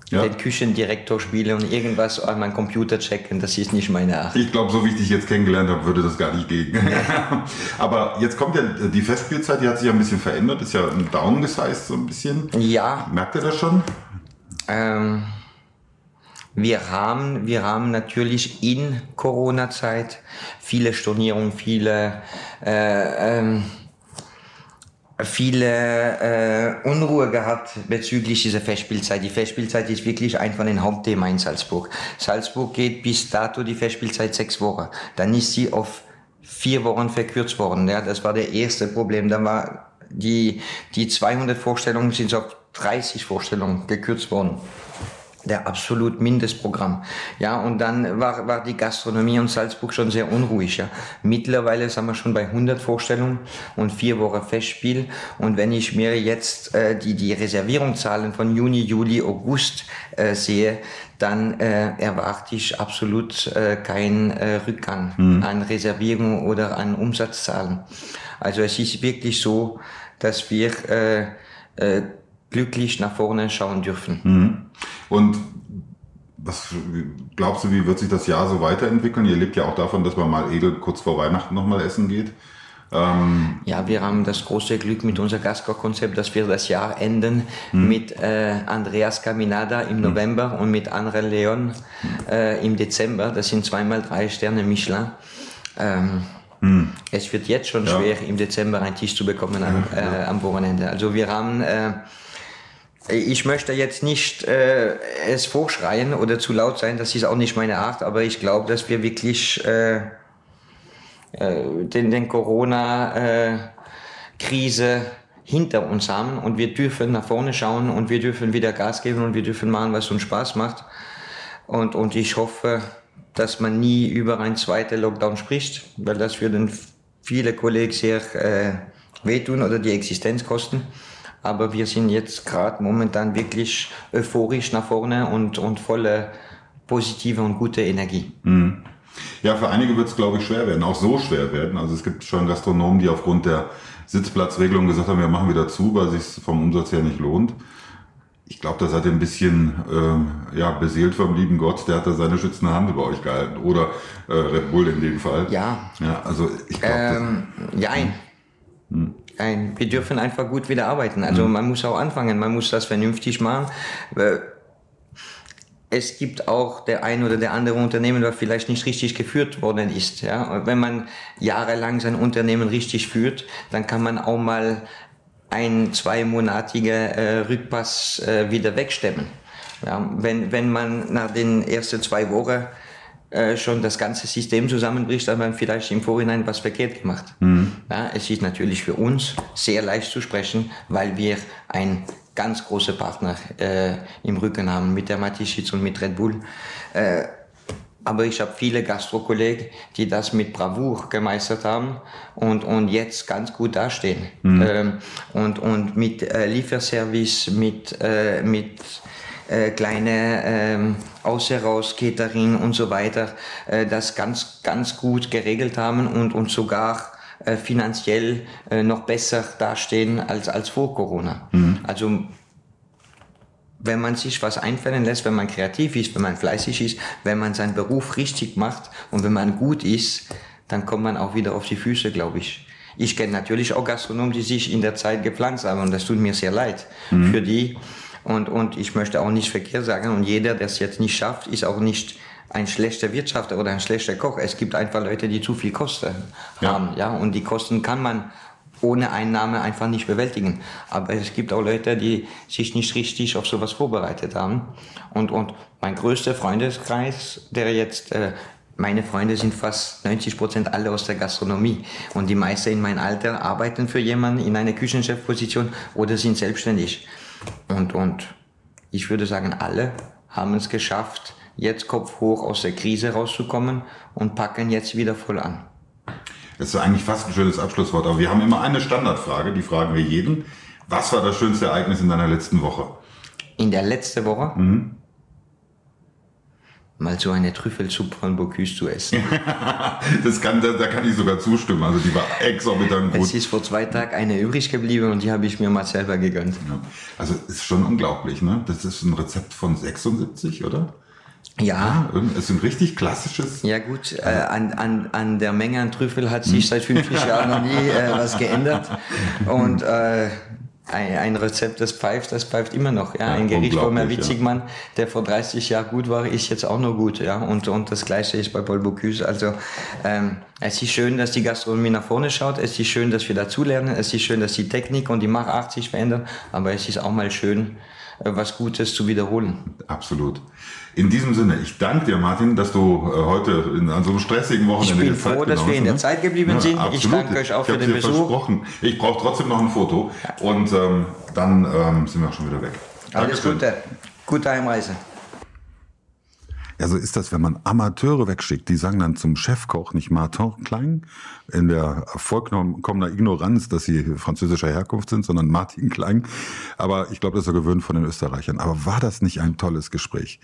A: Ja.
C: den Küchendirektor spielen und irgendwas an meinem Computer checken, das ist nicht meine Art.
A: Ich glaube, so wie ich dich jetzt kennengelernt habe, würde das gar nicht gehen. (laughs) Aber jetzt kommt ja die Festspielzeit, die hat sich ja ein bisschen verändert, ist ja downgesized so ein bisschen.
C: Ja,
A: Merkt ihr das schon?
C: ähm, wir haben, wir haben natürlich in Corona-Zeit viele Stornierungen, viele, äh, ähm, viele äh, Unruhe gehabt bezüglich dieser Festspielzeit. Die Festspielzeit ist wirklich ein von den Hauptthemen in Salzburg. Salzburg geht bis dato die Festspielzeit sechs Wochen. Dann ist sie auf vier Wochen verkürzt worden. Ja, das war der erste Problem. Dann war die, die 200 Vorstellungen sind auf 30 Vorstellungen gekürzt worden der absolut Mindestprogramm. Ja, und dann war, war die Gastronomie in Salzburg schon sehr unruhig. Ja. Mittlerweile sind wir schon bei 100 Vorstellungen und vier Wochen Festspiel. Und wenn ich mir jetzt äh, die, die Reservierungszahlen von Juni, Juli, August äh, sehe, dann äh, erwarte ich absolut äh, keinen äh, Rückgang an Reservierungen oder an Umsatzzahlen. Also es ist wirklich so, dass wir äh, äh, glücklich nach vorne schauen dürfen.
A: Und was glaubst du, wie wird sich das Jahr so weiterentwickeln? Ihr lebt ja auch davon, dass man mal edel kurz vor Weihnachten nochmal essen geht. Ähm,
C: Ja, wir haben das große Glück mit unserem Gastkoch-Konzept, dass wir das Jahr enden mit äh, Andreas Caminada im November und mit André Leon äh, im Dezember. Das sind zweimal drei Sterne Michelin. Ähm, Es wird jetzt schon
A: Ja.
C: schwer, im Dezember einen Tisch zu bekommen am, äh, am Wochenende. Also wir haben... Äh, ich möchte jetzt nicht äh, es vorschreien oder zu laut sein, das ist auch nicht meine Art, aber ich glaube, dass wir wirklich äh, äh, den, den Corona-Krise hinter uns haben und wir dürfen nach vorne schauen und wir dürfen wieder Gas geben und wir dürfen machen, was uns Spaß macht. Und, und ich hoffe, dass man nie über einen zweiten Lockdown spricht, weil das würden viele Kollegen sehr äh, wehtun oder die Existenz kosten. Aber wir sind jetzt gerade momentan wirklich euphorisch nach vorne und, und volle positive und gute Energie. Mhm.
A: Ja, für einige wird es, glaube ich, schwer werden, auch so schwer werden. Also es gibt schon Gastronomen, die aufgrund der Sitzplatzregelung gesagt haben, wir machen wieder zu, weil es sich vom Umsatz her nicht lohnt. Ich glaube, da seid ihr ein bisschen äh, ja, beseelt vom lieben Gott, der hat da seine schützende Hand über euch gehalten. Oder äh, Red Bull in dem Fall.
C: Ja.
A: Ja, also ich glaube.
C: Ähm, ja, ein. Hm. Ein. Wir dürfen einfach gut wieder arbeiten. Also hm. man muss auch anfangen, man muss das vernünftig machen. Es gibt auch der ein oder der andere Unternehmen, das vielleicht nicht richtig geführt worden ist. Ja? Wenn man jahrelang sein Unternehmen richtig führt, dann kann man auch mal ein zweimonatiger äh, Rückpass äh, wieder wegstemmen. Ja, wenn, wenn man nach den ersten zwei Wochen äh, schon das ganze System zusammenbricht, hat man vielleicht im Vorhinein was verkehrt gemacht. Mhm. Ja, es ist natürlich für uns sehr leicht zu sprechen, weil wir ein ganz großer Partner äh, im Rücken haben mit der Matischitz und mit Red Bull. Äh, aber ich habe viele Gastro-Kollegen, die das mit Bravour gemeistert haben und, und jetzt ganz gut dastehen. Mhm. Ähm, und, und mit äh, Lieferservice, mit, äh, mit äh, kleine ähm, Außerhaus, Catering und so weiter, äh, das ganz, ganz gut geregelt haben und, und sogar äh, finanziell äh, noch besser dastehen als, als vor Corona. Mhm. Also wenn man sich was einfallen lässt, wenn man kreativ ist, wenn man fleißig ist, wenn man seinen Beruf richtig macht und wenn man gut ist, dann kommt man auch wieder auf die Füße, glaube ich. Ich kenne natürlich auch Gastronomen, die sich in der Zeit gepflanzt haben und das tut mir sehr leid mhm. für die. Und, und ich möchte auch nicht verkehrt sagen und jeder, der es jetzt nicht schafft, ist auch nicht ein schlechter Wirtschafter oder ein schlechter Koch. Es gibt einfach Leute, die zu viel Kosten ja. haben, ja, und die Kosten kann man ohne Einnahme einfach nicht bewältigen. Aber es gibt auch Leute, die sich nicht richtig auf sowas vorbereitet haben. Und, und mein größter Freundeskreis, der jetzt, äh, meine Freunde sind fast 90 Prozent alle aus der Gastronomie. Und die meisten in meinem Alter arbeiten für jemanden in einer Küchenchefposition oder sind selbstständig. Und, und ich würde sagen, alle haben es geschafft, jetzt Kopf hoch aus der Krise rauszukommen und packen jetzt wieder voll an.
A: Das ist eigentlich fast ein schönes Abschlusswort, aber wir haben immer eine Standardfrage, die fragen wir jeden. Was war das schönste Ereignis in deiner letzten Woche?
C: In der letzten Woche? Mhm. Mal so eine Trüffelsuppe von Bocuse zu essen. (laughs)
A: das kann, da, da, kann ich sogar zustimmen. Also die war exorbitant
C: gut. Es ist vor zwei Tagen eine übrig geblieben und die habe ich mir mal selber gegönnt. Ja.
A: Also ist schon unglaublich, ne? Das ist ein Rezept von 76, oder?
C: Ja.
A: ja. Es ist ein richtig klassisches.
C: Ja gut, äh, an, an, an der Menge an Trüffel hat sich seit 50 Jahren noch nie äh, was geändert. (laughs) Und äh, ein, ein Rezept, das pfeift, das pfeift immer noch. Ja, ja ein Gericht von Herr Witzigmann, ja. der vor 30 Jahren gut war, ist jetzt auch noch gut. Ja, und, und das Gleiche ist bei Paul Bocuse. Also ähm, es ist schön, dass die Gastronomie nach vorne schaut. Es ist schön, dass wir dazulernen. Es ist schön, dass die Technik und die Machart sich verändern. Aber es ist auch mal schön, was Gutes zu wiederholen.
A: Absolut. In diesem Sinne, ich danke dir, Martin, dass du äh, heute in, an so einem stressigen Wochenende
C: Ich bin froh, dass wir in der ne? Zeit geblieben ja, sind. Absolut. Ich danke euch auch ich für den Besuch. Versprochen.
A: Ich brauche trotzdem noch ein Foto und ähm, dann ähm, sind wir auch schon wieder weg.
C: Alles Dankeschön. Gute. Gute Heimreise.
A: Ja, so ist das, wenn man Amateure wegschickt. Die sagen dann zum Chefkoch nicht Martin Klein in der vollkommener Ignoranz, dass sie französischer Herkunft sind, sondern Martin Klein. Aber ich glaube, das ist er gewöhnt von den Österreichern. Aber war das nicht ein tolles Gespräch?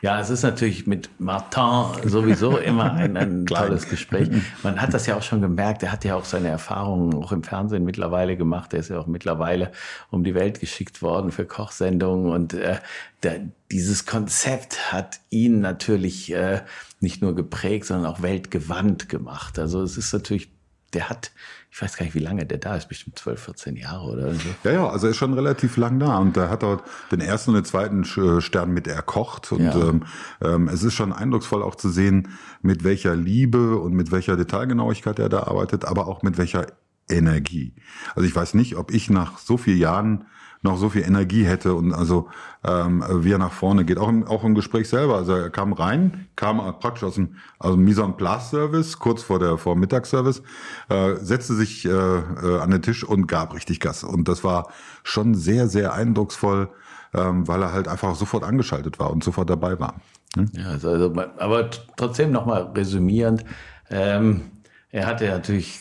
B: Ja, es ist natürlich mit Martin sowieso (laughs) immer ein, ein tolles Gespräch. (laughs) Man hat das ja auch schon gemerkt. Er hat ja auch seine Erfahrungen auch im Fernsehen mittlerweile gemacht. Er ist ja auch mittlerweile um die Welt geschickt worden für Kochsendungen und äh, der, dieses Konzept hat ihn natürlich äh, nicht nur geprägt, sondern auch weltgewandt gemacht. Also es ist natürlich, der hat, ich weiß gar nicht, wie lange der da ist, bestimmt 12, 14 Jahre oder so.
A: Ja, ja, also er ist schon relativ lang da und er hat dort den ersten und den zweiten Stern mit erkocht und ja. ähm, ähm, es ist schon eindrucksvoll auch zu sehen, mit welcher Liebe und mit welcher Detailgenauigkeit er da arbeitet, aber auch mit welcher Energie. Also ich weiß nicht, ob ich nach so vielen Jahren noch so viel Energie hätte und also ähm, wie er nach vorne geht. Auch im, auch im Gespräch selber. Also er kam rein, kam praktisch aus dem, aus dem Mise en Place Service, kurz vor der vor Mittagsservice, äh, setzte sich äh, äh, an den Tisch und gab richtig Gas. Und das war schon sehr, sehr eindrucksvoll, ähm, weil er halt einfach sofort angeschaltet war und sofort dabei war.
B: Hm? Ja, also, also aber trotzdem nochmal resümierend, ähm, er hatte natürlich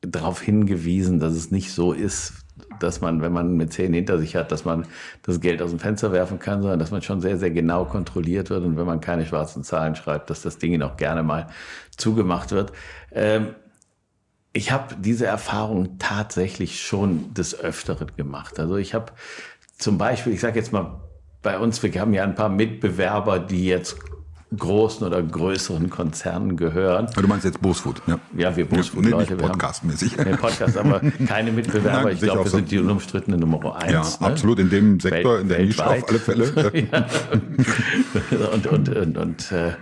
B: darauf hingewiesen, dass es nicht so ist, dass man, wenn man mit zehn hinter sich hat, dass man das Geld aus dem Fenster werfen kann, sondern dass man schon sehr, sehr genau kontrolliert wird und wenn man keine schwarzen Zahlen schreibt, dass das Ding auch gerne mal zugemacht wird. Ähm, ich habe diese Erfahrung tatsächlich schon des Öfteren gemacht. Also ich habe zum Beispiel, ich sage jetzt mal, bei uns, wir haben ja ein paar Mitbewerber, die jetzt großen oder größeren Konzernen gehören.
A: Du meinst jetzt Bosfood,
B: ja? Ja, wir Bosfood-Leute.
A: Nee, Podcast-mäßig.
B: Nee, Podcast, aber keine Mitbewerber. Nein, ich glaube, wir so. sind die unumstrittene Nummer eins.
A: Ja, ne? absolut, in dem Sektor, Welt, in der Nische auf alle Fälle. (laughs)
B: und, und, und, und äh,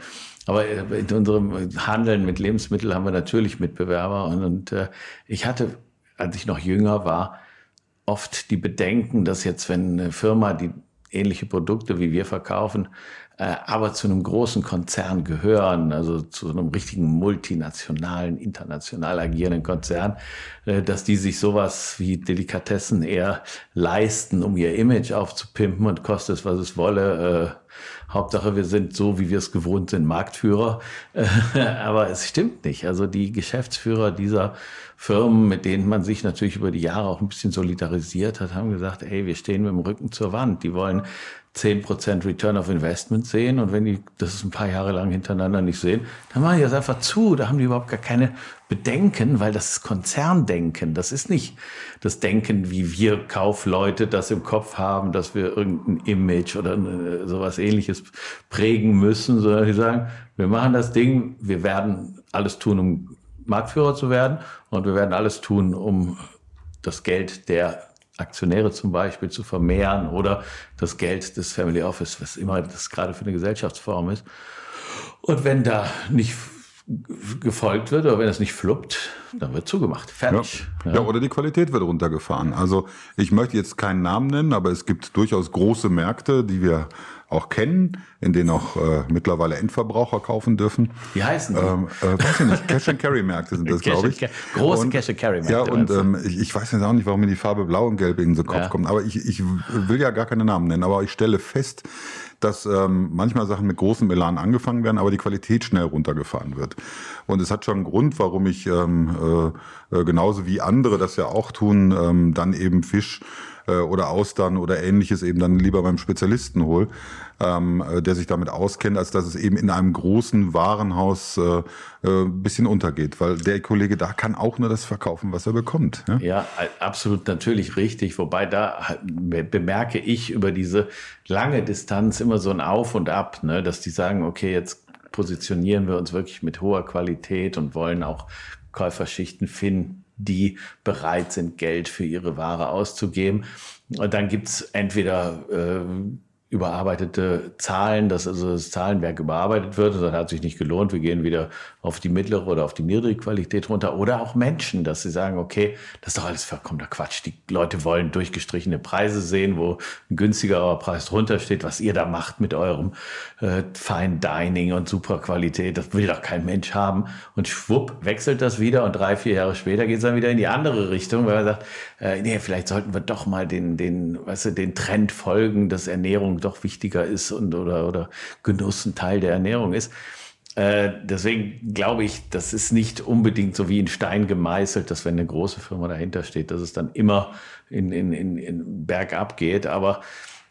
B: aber in unserem Handeln mit Lebensmitteln haben wir natürlich Mitbewerber. Und, und äh, ich hatte, als ich noch jünger war, oft die Bedenken, dass jetzt, wenn eine Firma, die ähnliche Produkte wie wir verkaufen, aber zu einem großen Konzern gehören, also zu einem richtigen multinationalen, international agierenden Konzern, äh, dass die sich sowas wie Delikatessen eher leisten, um ihr Image aufzupimpen und kostet es, was es wolle. Äh, Hauptsache, wir sind so, wie wir es gewohnt sind, Marktführer. (laughs) Aber es stimmt nicht. Also die Geschäftsführer dieser Firmen, mit denen man sich natürlich über die Jahre auch ein bisschen solidarisiert hat, haben gesagt, ey, wir stehen mit dem Rücken zur Wand. Die wollen 10% Return of Investment sehen und wenn die das ein paar Jahre lang hintereinander nicht sehen, dann machen die das einfach zu. Da haben die überhaupt gar keine Bedenken, weil das ist Konzerndenken. Das ist nicht das Denken, wie wir Kaufleute das im Kopf haben, dass wir irgendein Image oder sowas ähnliches prägen müssen, sondern die sagen, wir machen das Ding, wir werden alles tun, um Marktführer zu werden und wir werden alles tun, um das Geld der Aktionäre zum Beispiel zu vermehren oder das Geld des Family Office, was immer das gerade für eine Gesellschaftsform ist. Und wenn da nicht gefolgt wird oder wenn es nicht fluppt, dann wird zugemacht. Fertig.
A: Ja. ja. oder die Qualität wird runtergefahren. Also ich möchte jetzt keinen Namen nennen, aber es gibt durchaus große Märkte, die wir auch kennen, in denen auch äh, mittlerweile Endverbraucher kaufen dürfen.
B: Wie heißen die? Ähm,
A: äh, weiß ich nicht. (laughs) Cash and Carry Märkte sind das, glaube ich.
B: Große und, Cash and Carry Märkte.
A: Ja, und ähm, ich, ich, weiß jetzt auch nicht, warum mir die Farbe Blau und Gelb in den Kopf ja. kommt. Aber ich, ich will ja gar keine Namen nennen. Aber ich stelle fest, dass ähm, manchmal Sachen mit großem Elan angefangen werden, aber die Qualität schnell runtergefahren wird. Und es hat schon einen Grund, warum ich ähm, äh, äh genauso wie andere das ja auch tun, ähm, dann eben Fisch äh, oder Austern oder ähnliches eben dann lieber beim Spezialisten hole, ähm, äh, der sich damit auskennt, als dass es eben in einem großen Warenhaus äh, äh, bisschen untergeht, weil der Kollege da kann auch nur das verkaufen, was er bekommt.
B: Ja, ja absolut natürlich richtig, wobei da bemerke ich über diese lange Distanz immer so ein Auf und Ab, ne, dass die sagen, okay, jetzt positionieren wir uns wirklich mit hoher Qualität und wollen auch Käuferschichten finden, die bereit sind, Geld für ihre Ware auszugeben. Und dann gibt's entweder äh, überarbeitete Zahlen, dass also das Zahlenwerk überarbeitet wird. Das hat sich nicht gelohnt. Wir gehen wieder auf die mittlere oder auf die niedrige Qualität runter. Oder auch Menschen, dass sie sagen, okay, das ist doch alles vollkommener Quatsch. Die Leute wollen durchgestrichene Preise sehen, wo ein günstigerer Preis drunter steht, was ihr da macht mit eurem äh, Fine Dining und Superqualität. Das will doch kein Mensch haben. Und schwupp wechselt das wieder und drei, vier Jahre später geht es dann wieder in die andere Richtung, weil man sagt, äh, nee, vielleicht sollten wir doch mal den, den, weißt du, den Trend folgen, dass Ernährung doch wichtiger ist und oder, oder Genuss ein Teil der Ernährung ist. Äh, deswegen glaube ich, das ist nicht unbedingt so wie in Stein gemeißelt, dass wenn eine große Firma dahinter steht, dass es dann immer in, in, in, in bergab geht. Aber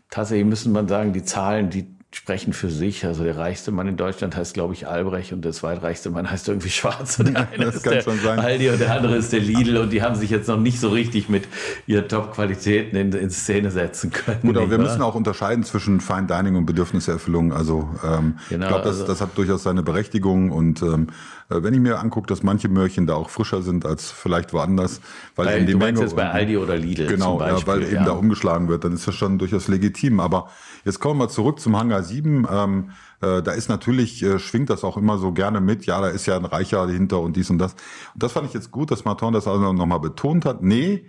B: tatsächlich müssen man sagen, die Zahlen, die sprechen für sich. Also der reichste Mann in Deutschland heißt, glaube ich, Albrecht und der zweitreichste Mann heißt irgendwie Schwarz. Und der eine das ist der sein. Aldi und der andere ist der Lidl und die haben sich jetzt noch nicht so richtig mit ihren Top-Qualitäten in, in, Szene setzen können.
A: Gut, aber wir müssen auch unterscheiden zwischen Fine Dining und Bedürfniserfüllung. Also ähm, genau, ich glaube, das, also, das hat durchaus seine Berechtigung und ähm, äh, wenn ich mir angucke, dass manche Möhrchen da auch frischer sind als vielleicht woanders, weil
B: bei,
A: eben die
B: du
A: Menge
B: jetzt bei Aldi oder Lidl
A: genau,
B: Beispiel,
A: ja, weil eben ja. da umgeschlagen wird, dann ist das schon durchaus legitim. Aber jetzt kommen wir zurück zum Hangar 7. Ähm, äh, da ist natürlich, äh, schwingt das auch immer so gerne mit, ja, da ist ja ein Reicher dahinter und dies und das. Und das fand ich jetzt gut, dass Martin das also nochmal betont hat. Nee,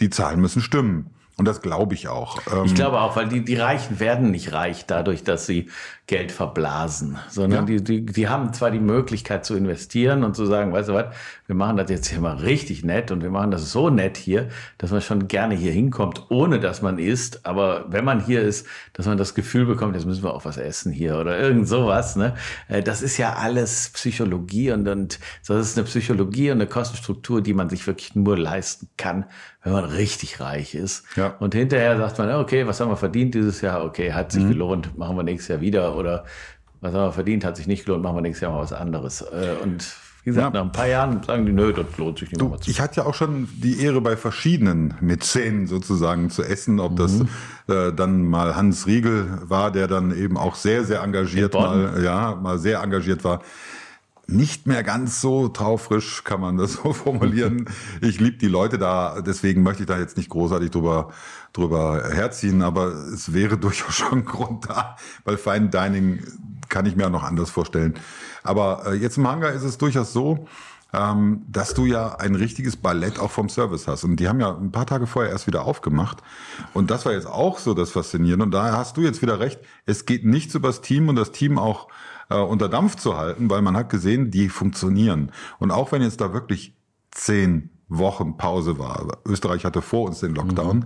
A: die Zahlen müssen stimmen. Und das glaube ich auch.
B: Ähm ich glaube auch, weil die, die Reichen werden nicht reich dadurch, dass sie Geld verblasen, sondern ja. die, die, die haben zwar die Möglichkeit zu investieren und zu sagen, weißt du was, wir machen das jetzt hier mal richtig nett und wir machen das so nett hier, dass man schon gerne hier hinkommt, ohne dass man isst. Aber wenn man hier ist, dass man das Gefühl bekommt, jetzt müssen wir auch was essen hier oder irgend sowas. Ne? Äh, das ist ja alles Psychologie und, und das ist eine Psychologie und eine Kostenstruktur, die man sich wirklich nur leisten kann, wenn man richtig reich ist. Ja. Und hinterher sagt man, okay, was haben wir verdient dieses Jahr? Okay, hat sich mhm. gelohnt, machen wir nächstes Jahr wieder. Oder was haben wir verdient, hat sich nicht gelohnt, machen wir nächstes Jahr mal was anderes. Äh, und wie gesagt, ja. nach ein paar Jahren sagen die, nö, das lohnt sich nicht
A: du, mehr zu. Ich hatte ja auch schon die Ehre, bei verschiedenen Mäzenen sozusagen zu essen, ob mhm. das äh, dann mal Hans Riegel war, der dann eben auch sehr, sehr engagiert mal, ja, mal sehr engagiert war nicht mehr ganz so taufrisch, kann man das (laughs) so formulieren. Ich liebe die Leute da, deswegen möchte ich da jetzt nicht großartig drüber, drüber herziehen, aber es wäre (laughs) durchaus schon ein Grund da, weil Fine Dining kann ich mir auch noch anders vorstellen. Aber äh, jetzt im Hangar ist es durchaus so, ähm, dass du ja ein richtiges Ballett auch vom Service hast. Und die haben ja ein paar Tage vorher erst wieder aufgemacht. Und das war jetzt auch so das Faszinierende. Und daher hast du jetzt wieder recht. Es geht nichts übers Team und das Team auch äh, unter Dampf zu halten, weil man hat gesehen, die funktionieren. Und auch wenn jetzt da wirklich zehn Wochen Pause war, Österreich hatte vor uns den Lockdown, mhm.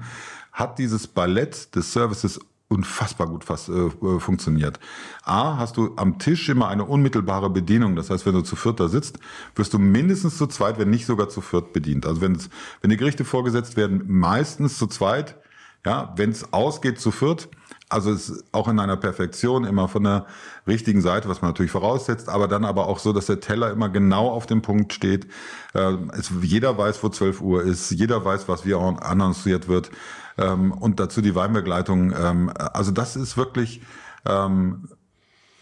A: hat dieses Ballett des Services unfassbar gut fast, äh, äh, funktioniert. A, hast du am Tisch immer eine unmittelbare Bedienung. Das heißt, wenn du zu viert da sitzt, wirst du mindestens zu zweit, wenn nicht sogar zu viert bedient. Also wenn, wenn die Gerichte vorgesetzt werden, meistens zu zweit. Ja, wenn es ausgeht zu viert, also es ist auch in einer Perfektion immer von der richtigen Seite, was man natürlich voraussetzt, aber dann aber auch so, dass der Teller immer genau auf dem Punkt steht. Äh, es, jeder weiß, wo 12 Uhr ist, jeder weiß, was wie annonciert wird ähm, und dazu die Weinbegleitung. Ähm, also das ist wirklich ähm,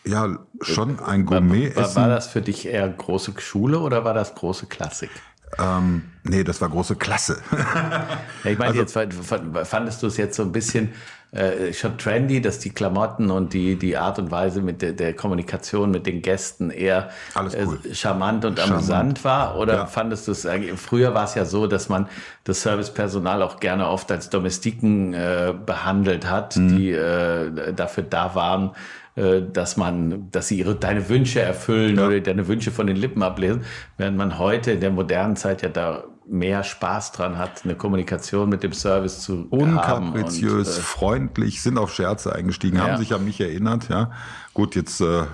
A: ja schon ein Gourmet.
B: War, war, war das für dich eher große Schule oder war das große Klassik?
A: Ähm, nee, das war große Klasse.
B: ja, ich meine, also, jetzt fandest du es jetzt so ein bisschen äh, schon trendy, dass die Klamotten und die, die Art und Weise mit der, der Kommunikation mit den Gästen eher cool. äh, charmant und charmant. amüsant war? Oder ja. fandest du es, früher war es ja so, dass man das Servicepersonal auch gerne oft als Domestiken äh, behandelt hat, mhm. die äh, dafür da waren, äh, dass man, dass sie ihre, deine Wünsche erfüllen ja. oder deine Wünsche von den Lippen ablesen, während man heute in der modernen Zeit ja da mehr Spaß dran hat, eine Kommunikation mit dem Service zu
A: Unkapriziös, und, äh, freundlich, sind auf Scherze eingestiegen, ja. haben sich an mich erinnert, ja. Gut, jetzt äh, äh,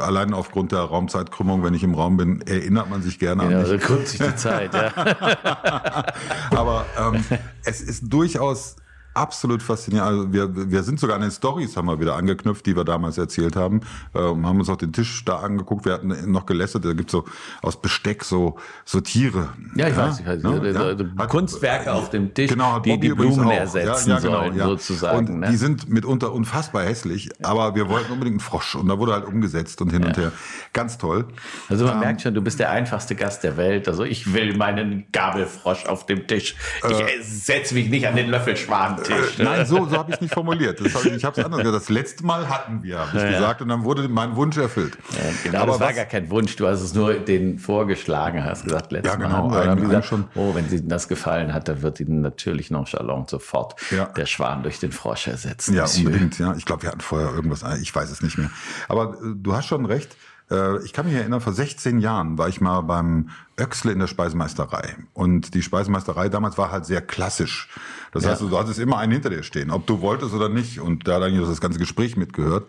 A: allein aufgrund der Raumzeitkrümmung, wenn ich im Raum bin, erinnert man sich gerne
B: genau,
A: an mich.
B: Ja, krümmt sich die Zeit, ja. (laughs)
A: Aber ähm, es ist durchaus absolut faszinierend. Also wir, wir sind sogar an den Stories haben wir wieder angeknüpft, die wir damals erzählt haben. Ähm, haben uns auch den Tisch da angeguckt. Wir hatten noch gelästert. Da gibt's so aus Besteck so so Tiere.
B: Ja, ich ja? weiß, ich weiß. Ne? Ja. Hat, Kunstwerke auf dem Tisch, genau, die die Blumen ersetzen ja, genau, sollen, sozusagen.
A: Und ne? die sind mitunter unfassbar hässlich. Aber wir wollten unbedingt einen Frosch und da wurde halt umgesetzt und hin und her. Ganz toll.
B: Also man ähm, merkt schon, du bist der einfachste Gast der Welt. Also ich will meinen Gabelfrosch auf dem Tisch. Ich äh, setze mich nicht an den Löffelschwan.
A: Tisch. Äh, nein, so, so habe ich es nicht formuliert. Das hab, ich habe es anders gesagt. Das letzte Mal hatten wir, habe ich ja, gesagt, und dann wurde mein Wunsch erfüllt.
B: Ja, genau, Aber das war was, gar kein Wunsch. Du hast es nur den vorgeschlagen, hast gesagt, letztes ja, genau, Mal haben wir gesagt, schon. oh, wenn Ihnen das gefallen hat, dann wird Ihnen natürlich nonchalant sofort ja. der Schwan durch den Frosch ersetzen.
A: Ja, Monsieur. unbedingt. Ja, ich glaube, wir hatten vorher irgendwas. Ich weiß es nicht mehr. Aber äh, du hast schon recht. Äh, ich kann mich erinnern, vor 16 Jahren war ich mal beim Öxle in der Speisemeisterei. Und die Speisemeisterei damals war halt sehr klassisch. Das ja. heißt, du hattest immer einen hinter dir stehen, ob du wolltest oder nicht. Und da hat eigentlich das ganze Gespräch mitgehört.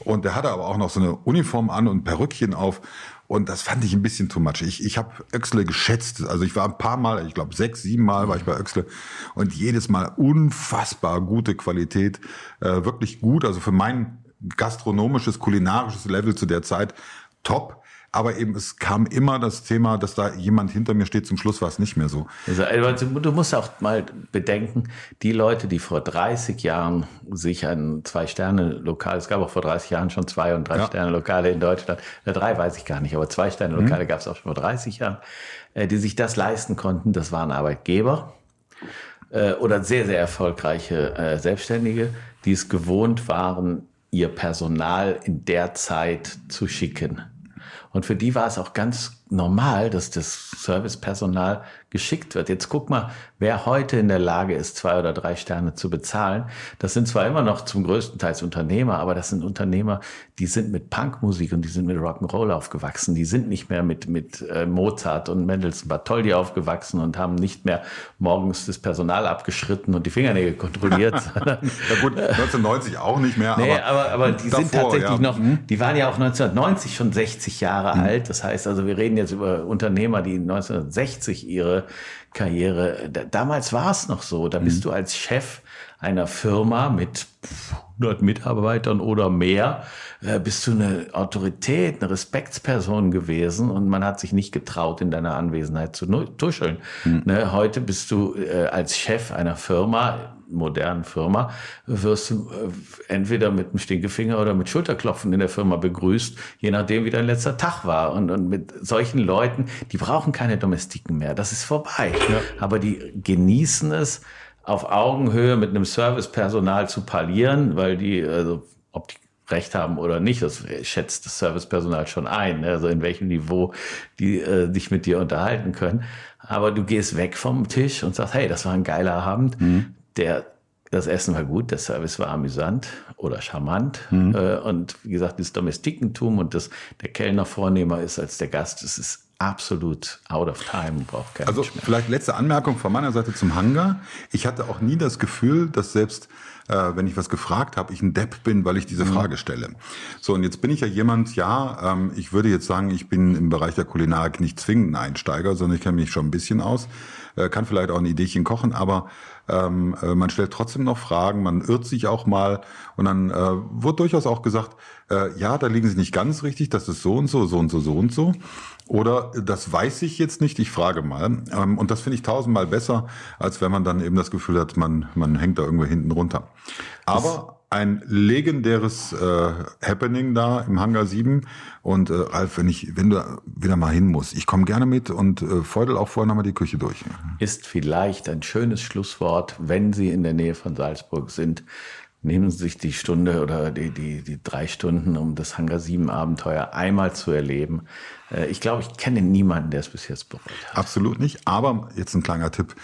A: Und der hatte aber auch noch so eine Uniform an und Perückchen auf. Und das fand ich ein bisschen too much. Ich, ich habe Öxle geschätzt. Also ich war ein paar Mal, ich glaube sechs, sieben Mal war ich bei Öxle. Und jedes Mal unfassbar gute Qualität. Äh, wirklich gut. Also für mein gastronomisches, kulinarisches Level zu der Zeit top. Aber eben, es kam immer das Thema, dass da jemand hinter mir steht. Zum Schluss war es nicht mehr so.
B: Also, du musst auch mal bedenken, die Leute, die vor 30 Jahren sich ein Zwei-Sterne-Lokal, es gab auch vor 30 Jahren schon Zwei- und Drei-Sterne-Lokale in Deutschland. Na, drei weiß ich gar nicht, aber Zwei-Sterne-Lokale mhm. gab es auch schon vor 30 Jahren, äh, die sich das leisten konnten. Das waren Arbeitgeber äh, oder sehr, sehr erfolgreiche äh, Selbstständige, die es gewohnt waren, ihr Personal in der Zeit zu schicken. Und für die war es auch ganz normal, dass das Servicepersonal geschickt wird. Jetzt guck mal, wer heute in der Lage ist, zwei oder drei Sterne zu bezahlen. Das sind zwar immer noch zum größten Teil Unternehmer, aber das sind Unternehmer, die sind mit Punkmusik und die sind mit Rock'n'Roll aufgewachsen. Die sind nicht mehr mit, mit äh, Mozart und Mendelssohn Bartholdy aufgewachsen und haben nicht mehr morgens das Personal abgeschritten und die Fingernägel kontrolliert. (laughs)
A: ja gut, 1990 auch nicht mehr.
B: Nee, aber, aber, aber die davor, sind tatsächlich ja. noch, mhm. die waren ja auch 1990 schon 60 Jahre mhm. alt. Das heißt also, wir reden jetzt über Unternehmer, die 1960 ihre Karriere, damals war es noch so, da bist mhm. du als Chef einer Firma mit 100 Mitarbeitern oder mehr, äh, bist du eine Autorität, eine Respektsperson gewesen und man hat sich nicht getraut, in deiner Anwesenheit zu tuscheln. Mhm. Ne, heute bist du äh, als Chef einer Firma, modernen Firma, wirst du äh, entweder mit einem Stinkefinger oder mit Schulterklopfen in der Firma begrüßt, je nachdem, wie dein letzter Tag war. Und, und mit solchen Leuten, die brauchen keine Domestiken mehr. Das ist vorbei. Ja. Aber die genießen es, auf Augenhöhe mit einem Servicepersonal zu parlieren, weil die, also ob die Recht haben oder nicht, das schätzt das Servicepersonal schon ein, ne? also in welchem Niveau die äh, sich mit dir unterhalten können. Aber du gehst weg vom Tisch und sagst, hey, das war ein geiler Abend. Mhm. Der, das Essen war gut, der Service war amüsant oder charmant. Mhm. Äh, und wie gesagt, das Domestikentum und das, der Kellner vornehmer ist als der Gast, das ist absolut out of time, braucht kein
A: Also vielleicht letzte Anmerkung von meiner Seite zum Hangar. Ich hatte auch nie das Gefühl, dass selbst äh, wenn ich was gefragt habe, ich ein Depp bin, weil ich diese mhm. Frage stelle. So, und jetzt bin ich ja jemand, ja, ähm, ich würde jetzt sagen, ich bin im Bereich der Kulinarik nicht zwingend ein Einsteiger, sondern ich kenne mich schon ein bisschen aus, äh, kann vielleicht auch ein Ideechen kochen, aber ähm, äh, man stellt trotzdem noch Fragen, man irrt sich auch mal und dann äh, wird durchaus auch gesagt, äh, ja, da liegen Sie nicht ganz richtig, das ist so und so, so und so, so und so. Oder das weiß ich jetzt nicht, ich frage mal. Ähm, und das finde ich tausendmal besser, als wenn man dann eben das Gefühl hat, man, man hängt da irgendwo hinten runter. Aber ein legendäres äh, Happening da im Hangar 7. Und äh, Ralf, wenn ich, wenn du wieder mal hin musst, ich komme gerne mit und äh, feudel auch vorher nochmal die Küche durch.
B: Ist vielleicht ein schönes Schlusswort, wenn Sie in der Nähe von Salzburg sind nehmen Sie sich die Stunde oder die, die, die drei Stunden, um das Hangar 7 Abenteuer einmal zu erleben. Äh, ich glaube, ich kenne niemanden, der es bis jetzt bereut hat.
A: Absolut nicht. Aber jetzt ein kleiner Tipp.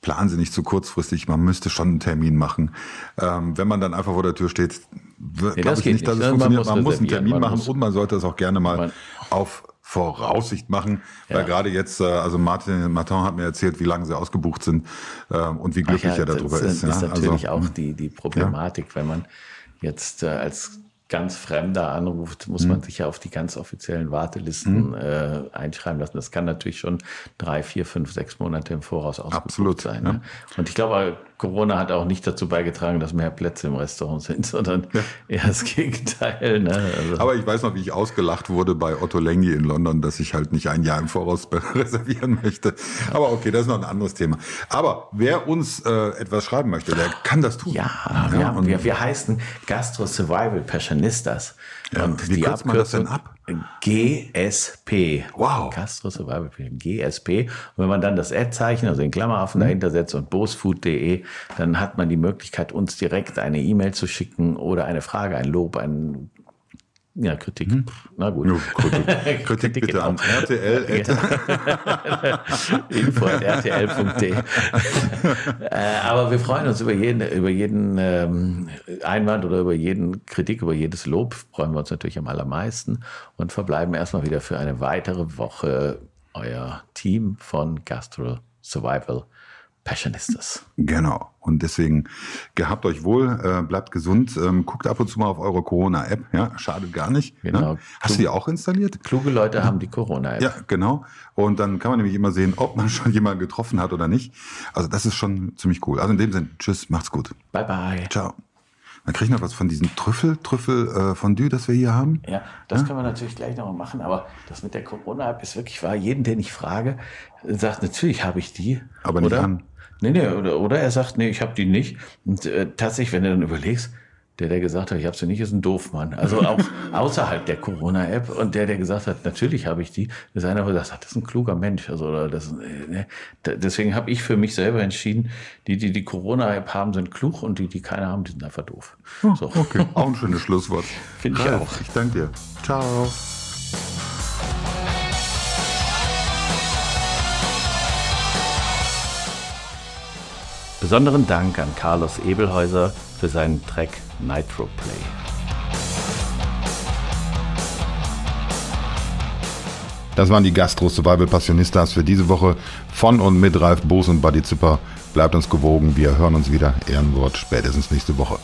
A: Planen Sie nicht zu kurzfristig, man müsste schon einen Termin machen. Ähm, wenn man dann einfach vor der Tür steht, nee, glaube ich nicht, dass nicht. es funktioniert. Man muss, man muss einen Termin machen und man sollte es auch gerne mal auf Voraussicht machen, ja. weil gerade jetzt, äh, also Martin Martin hat mir erzählt, wie lange sie ausgebucht sind äh, und wie glücklich ja, er darüber ist.
B: Das ist ja. natürlich also, auch die, die Problematik, wenn man jetzt äh, als ganz Fremder anruft, muss mhm. man sich ja auf die ganz offiziellen Wartelisten mhm. äh, einschreiben lassen. Das kann natürlich schon drei, vier, fünf, sechs Monate im Voraus ausgebucht Absolut, sein. Ne? Und ich glaube, Corona hat auch nicht dazu beigetragen, dass mehr Plätze im Restaurant sind, (laughs) sondern ja. eher das Gegenteil. Ne?
A: Also Aber ich weiß noch, wie ich ausgelacht wurde bei Otto Lengi in London, dass ich halt nicht ein Jahr im Voraus (laughs) reservieren möchte. Aber okay, das ist noch ein anderes Thema. Aber wer uns äh, etwas schreiben möchte, der kann das tun.
B: Ja, ja wir, wir, wir heißen Gastro Survival Passionistas.
A: Ja, und wie kürzt man das denn ab?
B: GSP.
A: Wow.
B: Castro Survival Film. GSP. Und wenn man dann das Ad-Zeichen, also den Klammeraffen mhm. dahinter setzt und bosfood.de, dann hat man die Möglichkeit, uns direkt eine E-Mail zu schicken oder eine Frage, ein Lob, ein ja, Kritik. Hm. Na gut. Ja, (laughs)
A: Kritik, Kritik, Kritik bitte an RTL. (laughs) (laughs)
B: Info rtl.de. äh, aber wir freuen uns über jeden, über jeden ähm, Einwand oder über jeden Kritik, über jedes Lob. Freuen wir uns natürlich am allermeisten und verbleiben erstmal wieder für eine weitere Woche euer Team von Gastro Survival Passionistas.
A: Genau. Und deswegen gehabt euch wohl, äh, bleibt gesund, ähm, guckt ab und zu mal auf eure Corona-App. Ja, schadet gar nicht.
B: Ne? Genau. Ne?
A: Hast du die auch installiert?
B: Kluge Leute haben die Corona-App.
A: Ja, genau. Und dann kann man nämlich immer sehen, ob man (laughs) schon jemanden getroffen hat oder nicht. Also das ist schon ziemlich cool. Also in dem Sinne, tschüss, macht's gut.
B: Bye bye.
A: Ciao. Man kriegt noch was von diesem Trüffel, Trüffel äh, Fondue, das wir hier haben.
B: Ja, das ja? können wir natürlich gleich noch mal machen. Aber das mit der Corona-App ist wirklich wahr. Jeden, den ich frage, sagt, natürlich habe ich die.
A: Aber nicht an.
B: Nee, nee, oder, oder er sagt, nee, ich habe die nicht. Und äh, tatsächlich, wenn du dann überlegst, der, der gesagt hat, ich habe sie nicht, ist ein Doofmann. Also auch (laughs) außerhalb der Corona-App. Und der, der gesagt hat, natürlich habe ich die, ist einer, der sagt, das ist ein kluger Mensch. Also oder das, äh, ne? Deswegen habe ich für mich selber entschieden, die, die die Corona-App haben, sind klug und die, die keine haben, die sind einfach doof.
A: Oh, so. Okay, (laughs) auch ein schönes Schlusswort.
B: Finde ich auch.
A: Ich danke dir. Ciao.
B: Besonderen Dank an Carlos Ebelhäuser für seinen Track Nitro Play.
A: Das waren die Gastro Survival Passionistas für diese Woche von und mit Ralf Boos und Buddy Zipper. Bleibt uns gewogen, wir hören uns wieder. Ehrenwort spätestens nächste Woche.